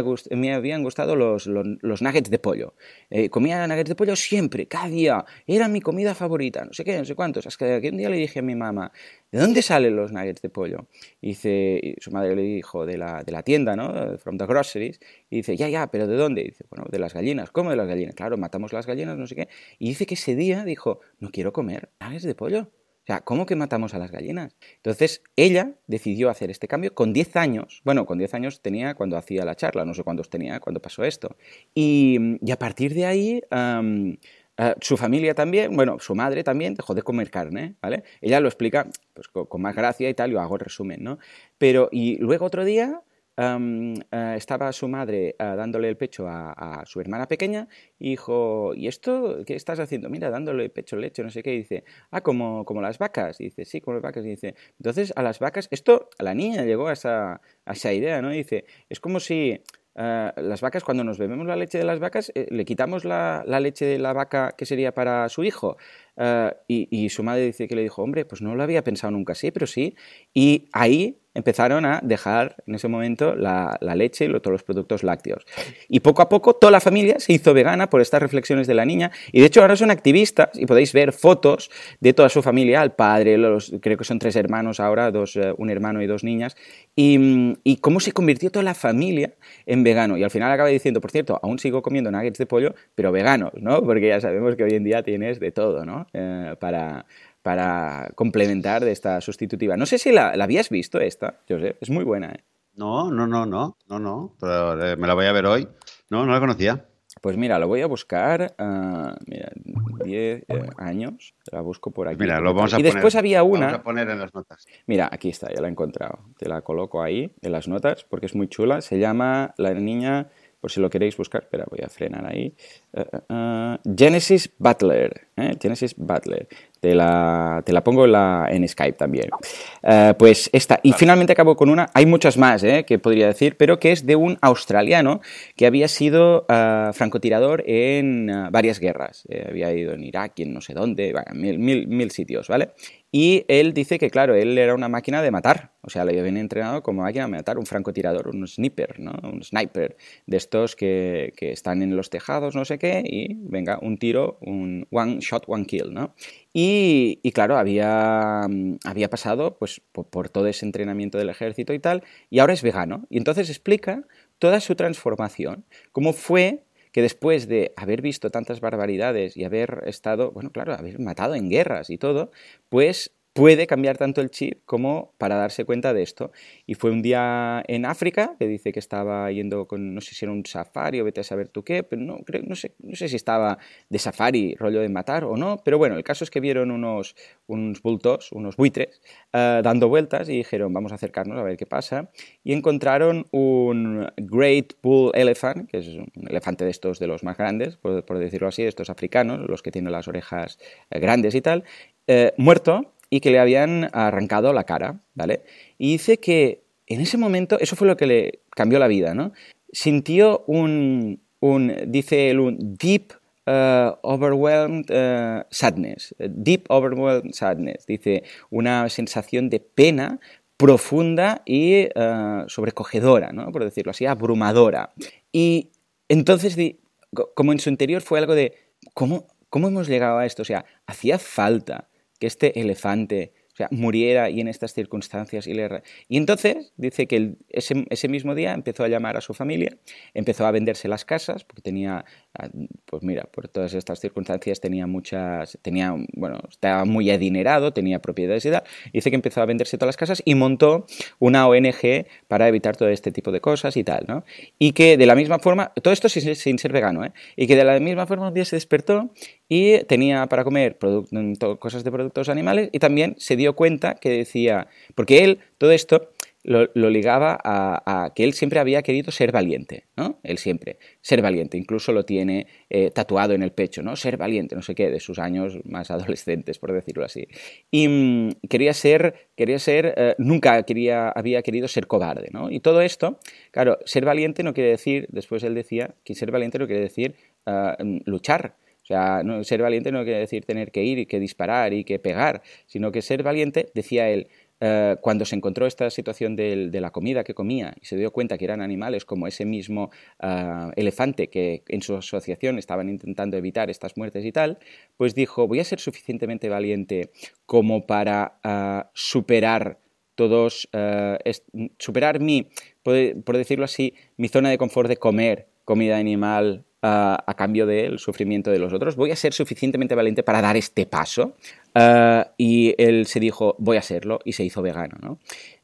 habían gustado los, nuggets de pollo. Eh, comía nuggets de pollo siempre, cada día, era mi comida favorita, no sé qué, no sé cuántos. Hasta que un día le dije a mi mamá, ¿de dónde salen los nuggets de pollo? Y, dice, su madre le dijo, de la, tienda, ¿no? From the groceries. Y dice, ya, ya, pero ¿de dónde? Dice, bueno, de las gallinas. ¿Cómo de las gallinas? Claro, matamos las gallinas, no sé qué. Y dice que ese día dijo, no quiero comer nuggets de pollo. Sea, ¿cómo que matamos a las gallinas? Entonces, ella decidió hacer este cambio con 10 años. Bueno, con 10 años tenía cuando hacía la charla, no sé cuántos tenía cuando pasó esto. Y, a partir de ahí, su familia también, bueno, su madre también dejó de comer carne, ¿vale? Ella lo explica pues, con, con, más gracia y tal, yo hago el resumen, ¿no? Pero, y luego otro día eh, estaba su madre eh, dándole el pecho a, su hermana pequeña y dijo, ¿y esto qué estás haciendo? Mira, dándole pecho, leche, no sé qué. Dice, ah, como, como las vacas. Dice, sí, como las vacas. Y dice, entonces a las vacas, esto, la niña llegó a esa, a esa idea, ¿no? Dice, es como si eh, las vacas, cuando nos bebemos la leche de las vacas, le quitamos la, la, leche de la vaca que sería para su hijo. Y, y, su madre dice que le dijo, hombre, pues no lo había pensado nunca así, pero sí. Y ahí empezaron a dejar en ese momento la, leche y todos los productos lácteos. Y poco a poco toda la familia se hizo vegana por estas reflexiones de la niña y de hecho ahora son activistas y podéis ver fotos de toda su familia, el padre, los, creo que son tres hermanos ahora, dos, eh, un hermano y dos niñas, y, cómo se convirtió toda la familia en vegano. Y al final acaba diciendo, por cierto, aún sigo comiendo nuggets de pollo, pero veganos, ¿no? Porque ya sabemos que hoy en día tienes de todo, ¿no? Eh, para para complementar de esta sustitutiva. No sé si la, habías visto esta, José, es muy buena. ¿eh? No, no, no, no, no, no, pero eh, me la voy a ver hoy. No, no la conocía. Pues mira, lo voy a buscar. Uh, mira, 10 eh, años. La busco por aquí. Mira, lo vamos a y después había una. Vamos a poner en las notas. Mira, aquí está, ya la he encontrado. Te la coloco ahí en las notas porque es muy chula. Se llama La niña, por si lo queréis buscar. Espera, voy a frenar ahí. Genesis Butler. Genesis Butler. Te la, te la pongo en, la, en Skype también. Uh, pues esta. Y finalmente acabo con una. Hay muchas más eh, que podría decir, pero que es de un australiano que había sido francotirador en varias guerras. Eh, había ido en Irak y en no sé dónde, bueno, mil, mil, mil sitios, ¿vale? Y él dice que, claro, él era una máquina de matar, o sea, le habían entrenado como máquina de matar, un francotirador, un sniper, ¿no? Un sniper de estos que, que, están en los tejados, no sé qué, y venga, un tiro, un one shot, one kill, ¿no? Y, y claro, había, había pasado pues, por, por todo ese entrenamiento del ejército y tal, y ahora es vegano. Y entonces explica toda su transformación, cómo fue que después de haber visto tantas barbaridades y haber estado, bueno, claro, haber matado en guerras y todo, pues puede cambiar tanto el chip como para darse cuenta de esto. Y fue un día en África, que dice que estaba yendo con, no sé si era un safari o vete a saber tú qué, pero no, creo, no, sé, no sé si estaba de safari, rollo de matar o no, pero bueno, el caso es que vieron unos, unos bultos, unos buitres, eh, dando vueltas y dijeron, vamos a acercarnos a ver qué pasa, y encontraron un Great Bull Elephant, que es un elefante de estos de los más grandes, por, decirlo así, de estos africanos, los que tienen las orejas eh, grandes y tal, eh, muerto y que le habían arrancado la cara, ¿vale? Y dice que en ese momento, eso fue lo que le cambió la vida, ¿no? Sintió un, un dice él, un deep uh, overwhelmed uh, sadness, deep overwhelmed sadness, dice, una sensación de pena profunda y uh, sobrecogedora, ¿no? por decirlo así, abrumadora. Y entonces, como en su interior fue algo de, ¿cómo, cómo hemos llegado a esto? O sea, hacía falta que este elefante sea, muriera y en estas circunstancias. Y, le... y entonces dice que ese, ese, mismo día empezó a llamar a su familia, empezó a venderse las casas, porque tenía, pues mira, por todas estas circunstancias tenía muchas, tenía, bueno, estaba muy adinerado, tenía propiedades y tal. Dice que empezó a venderse todas las casas y montó una ONG para evitar todo este tipo de cosas y tal, ¿no? Y que de la misma forma, todo esto sin, sin ser vegano, ¿eh? Y que de la misma forma un día se despertó y tenía para comer cosas de productos animales y también se dio cuenta que decía, porque él todo esto lo, ligaba a, que él siempre había querido ser valiente, ¿no? Él siempre, ser valiente, incluso lo tiene eh, tatuado en el pecho, ¿no? Ser valiente, no sé qué, de sus años más adolescentes, por decirlo así. Y mm, quería ser, quería ser, eh, nunca quería, había querido ser cobarde, ¿no? Y todo esto, claro, ser valiente no quiere decir, después él decía, que ser valiente no quiere decir ah, mm, luchar, o sea, no, ser valiente no quiere decir tener que ir y que disparar y que pegar, sino que ser valiente, decía él, eh, cuando se encontró esta situación de, la comida que comía y se dio cuenta que eran animales como ese mismo eh, elefante que en su asociación estaban intentando evitar estas muertes y tal, pues dijo, voy a ser suficientemente valiente como para eh, superar todos, superar mi, por decirlo así, mi zona de confort de comer comida animal a cambio del sufrimiento de los otros. Voy a ser suficientemente valiente para dar este paso. Ah, y él se dijo, voy a serlo, y se hizo vegano. ¿no?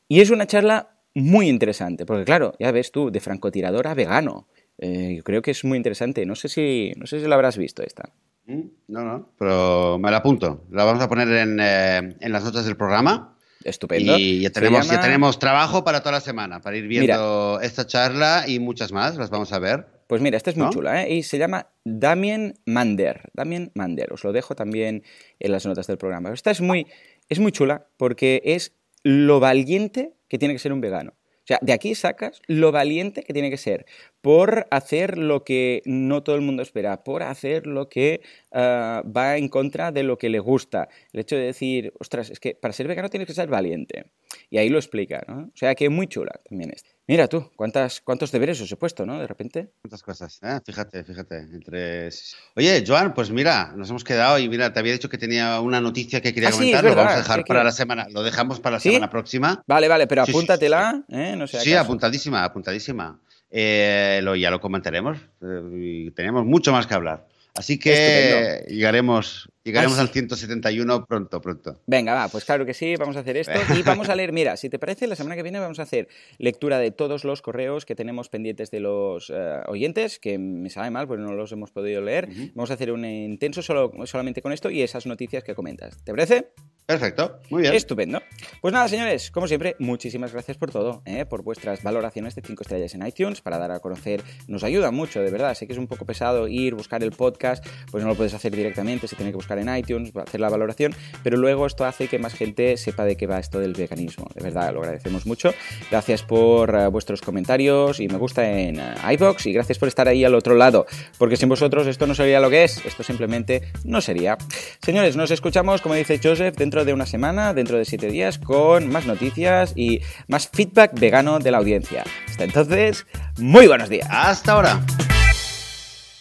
Y es una charla muy interesante, porque claro, ya ves tú, de francotirador a vegano. Eh, yo creo que es muy interesante. No sé si, no sé si lo habrás visto esta. Mm, no, no, pero me la apunto. La vamos a poner en, eh, en las notas del programa. Estupendo. Y ya tenemos, ya tenemos trabajo para toda la semana, para ir viendo esta charla y muchas más, las vamos a ver. Pues mira, esta es muy chula, ¿eh? Y se llama Damien Mander. Damien Mander. Os lo dejo también en las notas del programa. Esta es muy, es muy chula porque es lo valiente que tiene que ser un vegano. O sea, de aquí sacas lo valiente que tiene que ser por hacer lo que no todo el mundo espera, por hacer lo que ah, va en contra de lo que le gusta. El hecho de decir, ostras, es que para ser vegano tienes que ser valiente. Y ahí lo explica, ¿no? O sea, que es muy chula también esta. Mira tú, ¿cuántas, ¿cuántos deberes os he puesto, no? De repente. Cuántas cosas, ¿eh? Fíjate, fíjate. Entre... Oye, Joan, pues mira, nos hemos quedado y mira, te había dicho que tenía una noticia que quería ah, comentar. lo vamos a dejar para la semana, lo dejamos para la semana próxima. Vale, vale, pero apúntatela, ¿eh? No sé. Sí, apuntadísima, apuntadísima. Eh, lo, ya lo comentaremos. Eh, tenemos mucho más que hablar. Así que llegaremos, llegaremos al 171 pronto, pronto. Venga, va, pues claro que sí, vamos a hacer esto. Y vamos a leer, mira, si te parece, la semana que viene vamos a hacer lectura de todos los correos que tenemos pendientes de los eh, oyentes, que me sabe mal porque no los hemos podido leer. Vamos a hacer un intenso solo, solamente con esto y esas noticias que comentas. ¿Te parece? Perfecto, muy bien. Estupendo. Pues nada, señores, como siempre, muchísimas gracias por todo, ¿eh? por vuestras valoraciones de 5 estrellas en iTunes para dar a conocer. Nos ayuda mucho, de verdad. Sé que es un poco pesado ir, buscar el podcast, pues no lo puedes hacer directamente, se tiene que buscar en iTunes, hacer la valoración, pero luego esto hace que más gente sepa de qué va esto del veganismo. De verdad, lo agradecemos mucho. Gracias por eh, vuestros comentarios y me gusta en uh, iVox y gracias por estar ahí al otro lado, porque sin vosotros esto no sería lo que es, esto simplemente no sería. Señores, nos escuchamos, como dice Joseph, dentro de una semana, dentro de siete días, con más noticias y más feedback vegano de la audiencia. Hasta entonces, muy buenos días. Hasta ahora.